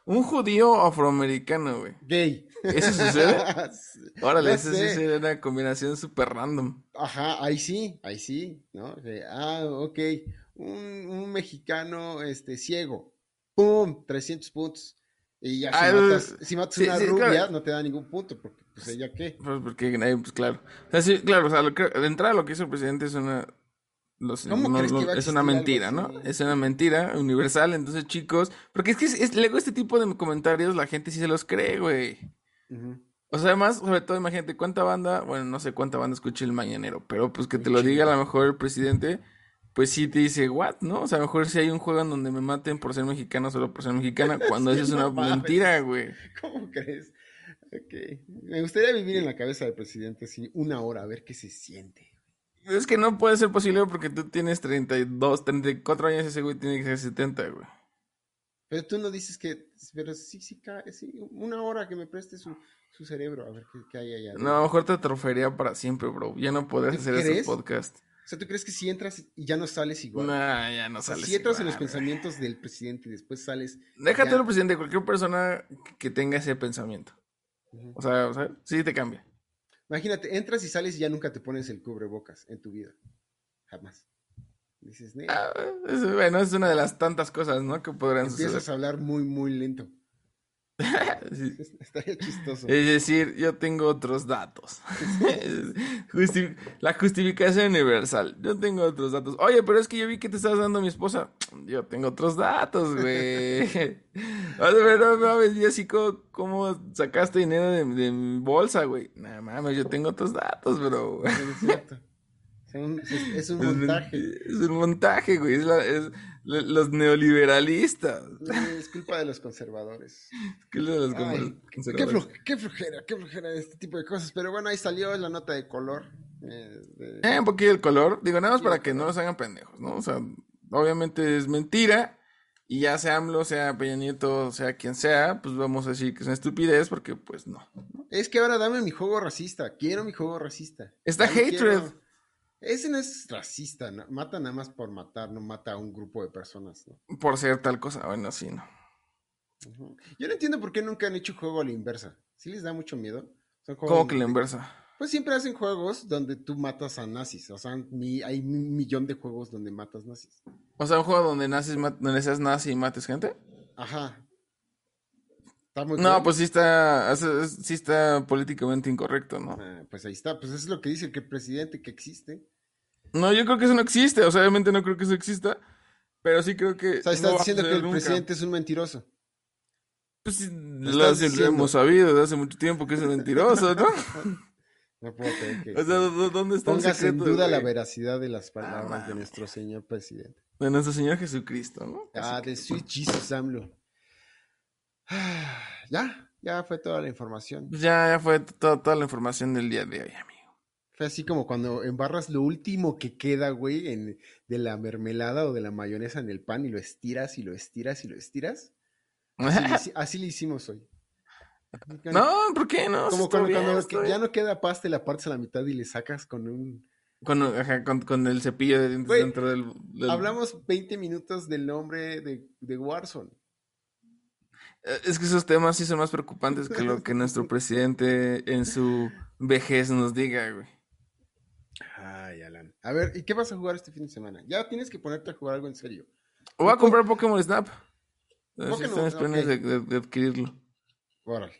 Un judío afroamericano, güey. Gay. ¿Eso sucede? Órale, eso sí sería una combinación súper random. Ajá, ahí sí, ahí sí, ¿no? Ah, ok, un, un mexicano este, ciego, ¡pum! 300 puntos. Y ya si Ah, matas, si matas sí, una sí, rubia, claro. no te da ningún punto, porque pues ella qué. Pues porque, eh, pues claro. O sea, sí, claro, o sea, lo que- de entrada lo que hizo el presidente es una... los- ¿Cómo crees que va a es una mentira, ¿no? Es una mentira universal, entonces chicos... Porque es que es, es- luego este tipo de comentarios la gente sí se los cree, güey. O sea, además, sobre todo, imagínate cuánta banda, bueno, no sé cuánta banda escucha el mañanero, pero pues que te lo diga a lo mejor el presidente, pues sí te dice, what, ¿no? O sea, a lo mejor si hay un juego en donde me maten por ser mexicano solo por ser mexicana, cuando Sí, eso es una no mames. mentira, güey. ¿Cómo crees? Ok. Me gustaría vivir en la cabeza del presidente así una hora, a ver qué se siente. Es que no puede ser posible porque tú tienes 32, 34 años y ese güey tiene que ser 70, güey. Pero tú no dices que, pero sí, sí, sí, una hora que me preste su, su cerebro, a ver qué, qué hay allá. No, a lo mejor te atrofiaría para siempre, bro. Ya no podrás ¿Tú hacer esos crees? podcasts. O sea, ¿tú crees que si entras y ya no sales igual? Nah, ya no O sea, sales si entras en los pensamientos del presidente y después sales. Déjate ya- el presidente, cualquier persona que tenga ese pensamiento. O sea, o sea, sí te cambia. Imagínate, entras y sales y ya nunca te pones el cubrebocas en tu vida. Jamás. Dices, Ah, es- bueno, es una de las tantas cosas, ¿no? Que podrían empiezas suceder. a hablar muy, muy lento. Sí. Estaría chistoso. Es decir, yo tengo otros datos. Justi- la justificación universal. Yo tengo otros datos. Oye, pero es que yo vi que te estabas dando a mi esposa. Yo tengo otros datos, güey. O sea, pero no mames, ¿cómo sacaste dinero de, de mi bolsa, güey? No mames, yo tengo otros datos, bro. Es cierto. Es un, es- es un Es un- montaje. Es un montaje, güey. Es, la- es la- los neoliberalistas. Es culpa de los conservadores. ¿Qué le das como Ay, qué, conservadores? qué flojera, qué flojera de este tipo de cosas. Pero bueno, ahí salió la nota de color. eh, de- Eh, un poquito el color. Digo, nada más para que no los hagan pendejos, ¿no? O sea, obviamente es mentira. Y ya sea AMLO, sea Peña Nieto, sea quien sea, pues vamos a decir que es una estupidez porque pues no. Es que ahora dame mi juego racista. Quiero mi juego racista. Está no hatred. quiero- Ese no es racista. no- Mata nada más por matar, no mata a un grupo de personas. ¿no? Por ser tal cosa. Bueno, sí, no. Yo no entiendo por qué nunca han hecho juego a la inversa. ¿Sí les da mucho miedo? ¿Cómo que la inversa? Pues siempre hacen juegos donde tú matas a nazis. O sea, mi- hay un millón de juegos donde matas nazis. O sea, un juego donde ma- donde seas nazi y mates gente. Ajá. Está muy No, pues sí está, es- es- sí está políticamente incorrecto, ¿no? Ah, pues ahí está. Pues eso es lo que dice el que presidente que existe. No, yo creo que eso no existe. O sea, obviamente no creo que eso exista. Pero sí creo que. O sea, estás diciendo que el nunca. presidente es un mentiroso. Pues sí, lo, lo hemos sabido desde hace mucho tiempo que es un mentiroso, ¿no? No puedo creer que o sea, ¿dó- ¿dónde está el pongas en duda la veracidad de las palabras de nuestro señor presidente. De nuestro Señor Jesucristo, ¿no? Ah, de Sweet Jesus AMLO. Ya, ya fue toda la información. Pues ya, ya fue to- toda la información del día de hoy, amigo. Fue así como cuando embarras lo último que queda, güey, en, de la mermelada o de la mayonesa en el pan y lo estiras y lo estiras y lo estiras. Así, así le hicimos hoy. No, ¿por qué no? Como cuando, bien, cuando estuvo ya no queda pasta y la partes a la mitad y le sacas con un... Con, ajá, con, con el cepillo de dientes Güey, dentro del, del- Hablamos 20 minutos del nombre de, de Warzone. Es que esos temas sí son más preocupantes que lo que nuestro presidente en su vejez nos diga, güey. Ay, Alan. A ver, ¿y qué vas a jugar este fin de semana? Ya tienes que ponerte a jugar algo en serio. Voy a comprar Pokémon Snap. Ver si están planes de, de- de adquirirlo. Órale.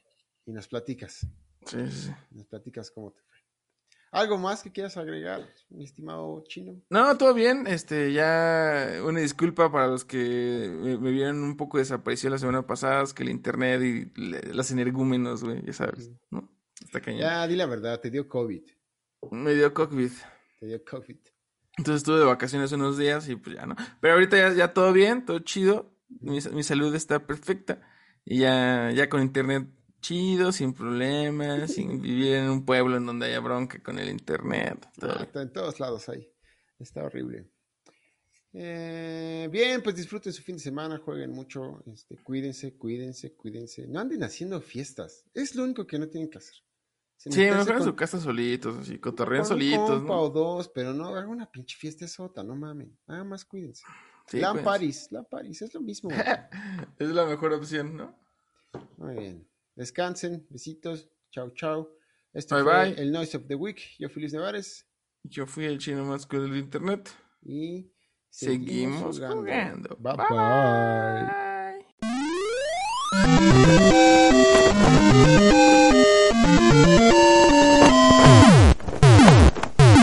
Y nos platicas. Sí, sí, sí. Nos platicas cómo te. ¿Algo más que quieras agregar, mi estimado chino? No, todo bien. Este, ya una disculpa para los que me, me vieron un poco desaparecido la semana pasada, es que el internet y le- las energúmenos, güey, ya sabes, ¿no? Está cañón. Ya, di la verdad, te dio COVID. Me dio cockpit. Te dio COVID. Entonces estuve de vacaciones unos días y pues ya no. Pero ahorita ya, ya todo bien, todo chido. Mi, mi salud está perfecta. Y ya, ya con internet chido, sin problemas, sin vivir en un pueblo en donde haya bronca con el internet. todo Ah, en todos lados ahí. Está horrible. Eh, bien, pues disfruten su fin de semana, jueguen mucho, este, cuídense, cuídense, cuídense. No anden haciendo fiestas. Es lo único que no tienen que hacer. Se Sí, mejor en con- su casa solitos, así, cotorrean un solitos, ¿no? o dos, pero no hagan una pinche fiesta sota, no mamen. Nada más cuídense. Sí, Lan pues. Paris, Lan Paris, es lo mismo. Es la mejor opción, ¿no? Muy bien. Descansen, besitos, chao, chao. Este Bye, fue bye. el Noise of the Week. Yo fui Luis Nevares Yo fui el chino más cool del internet. y Seguimos jugando. Bye Bye. bye.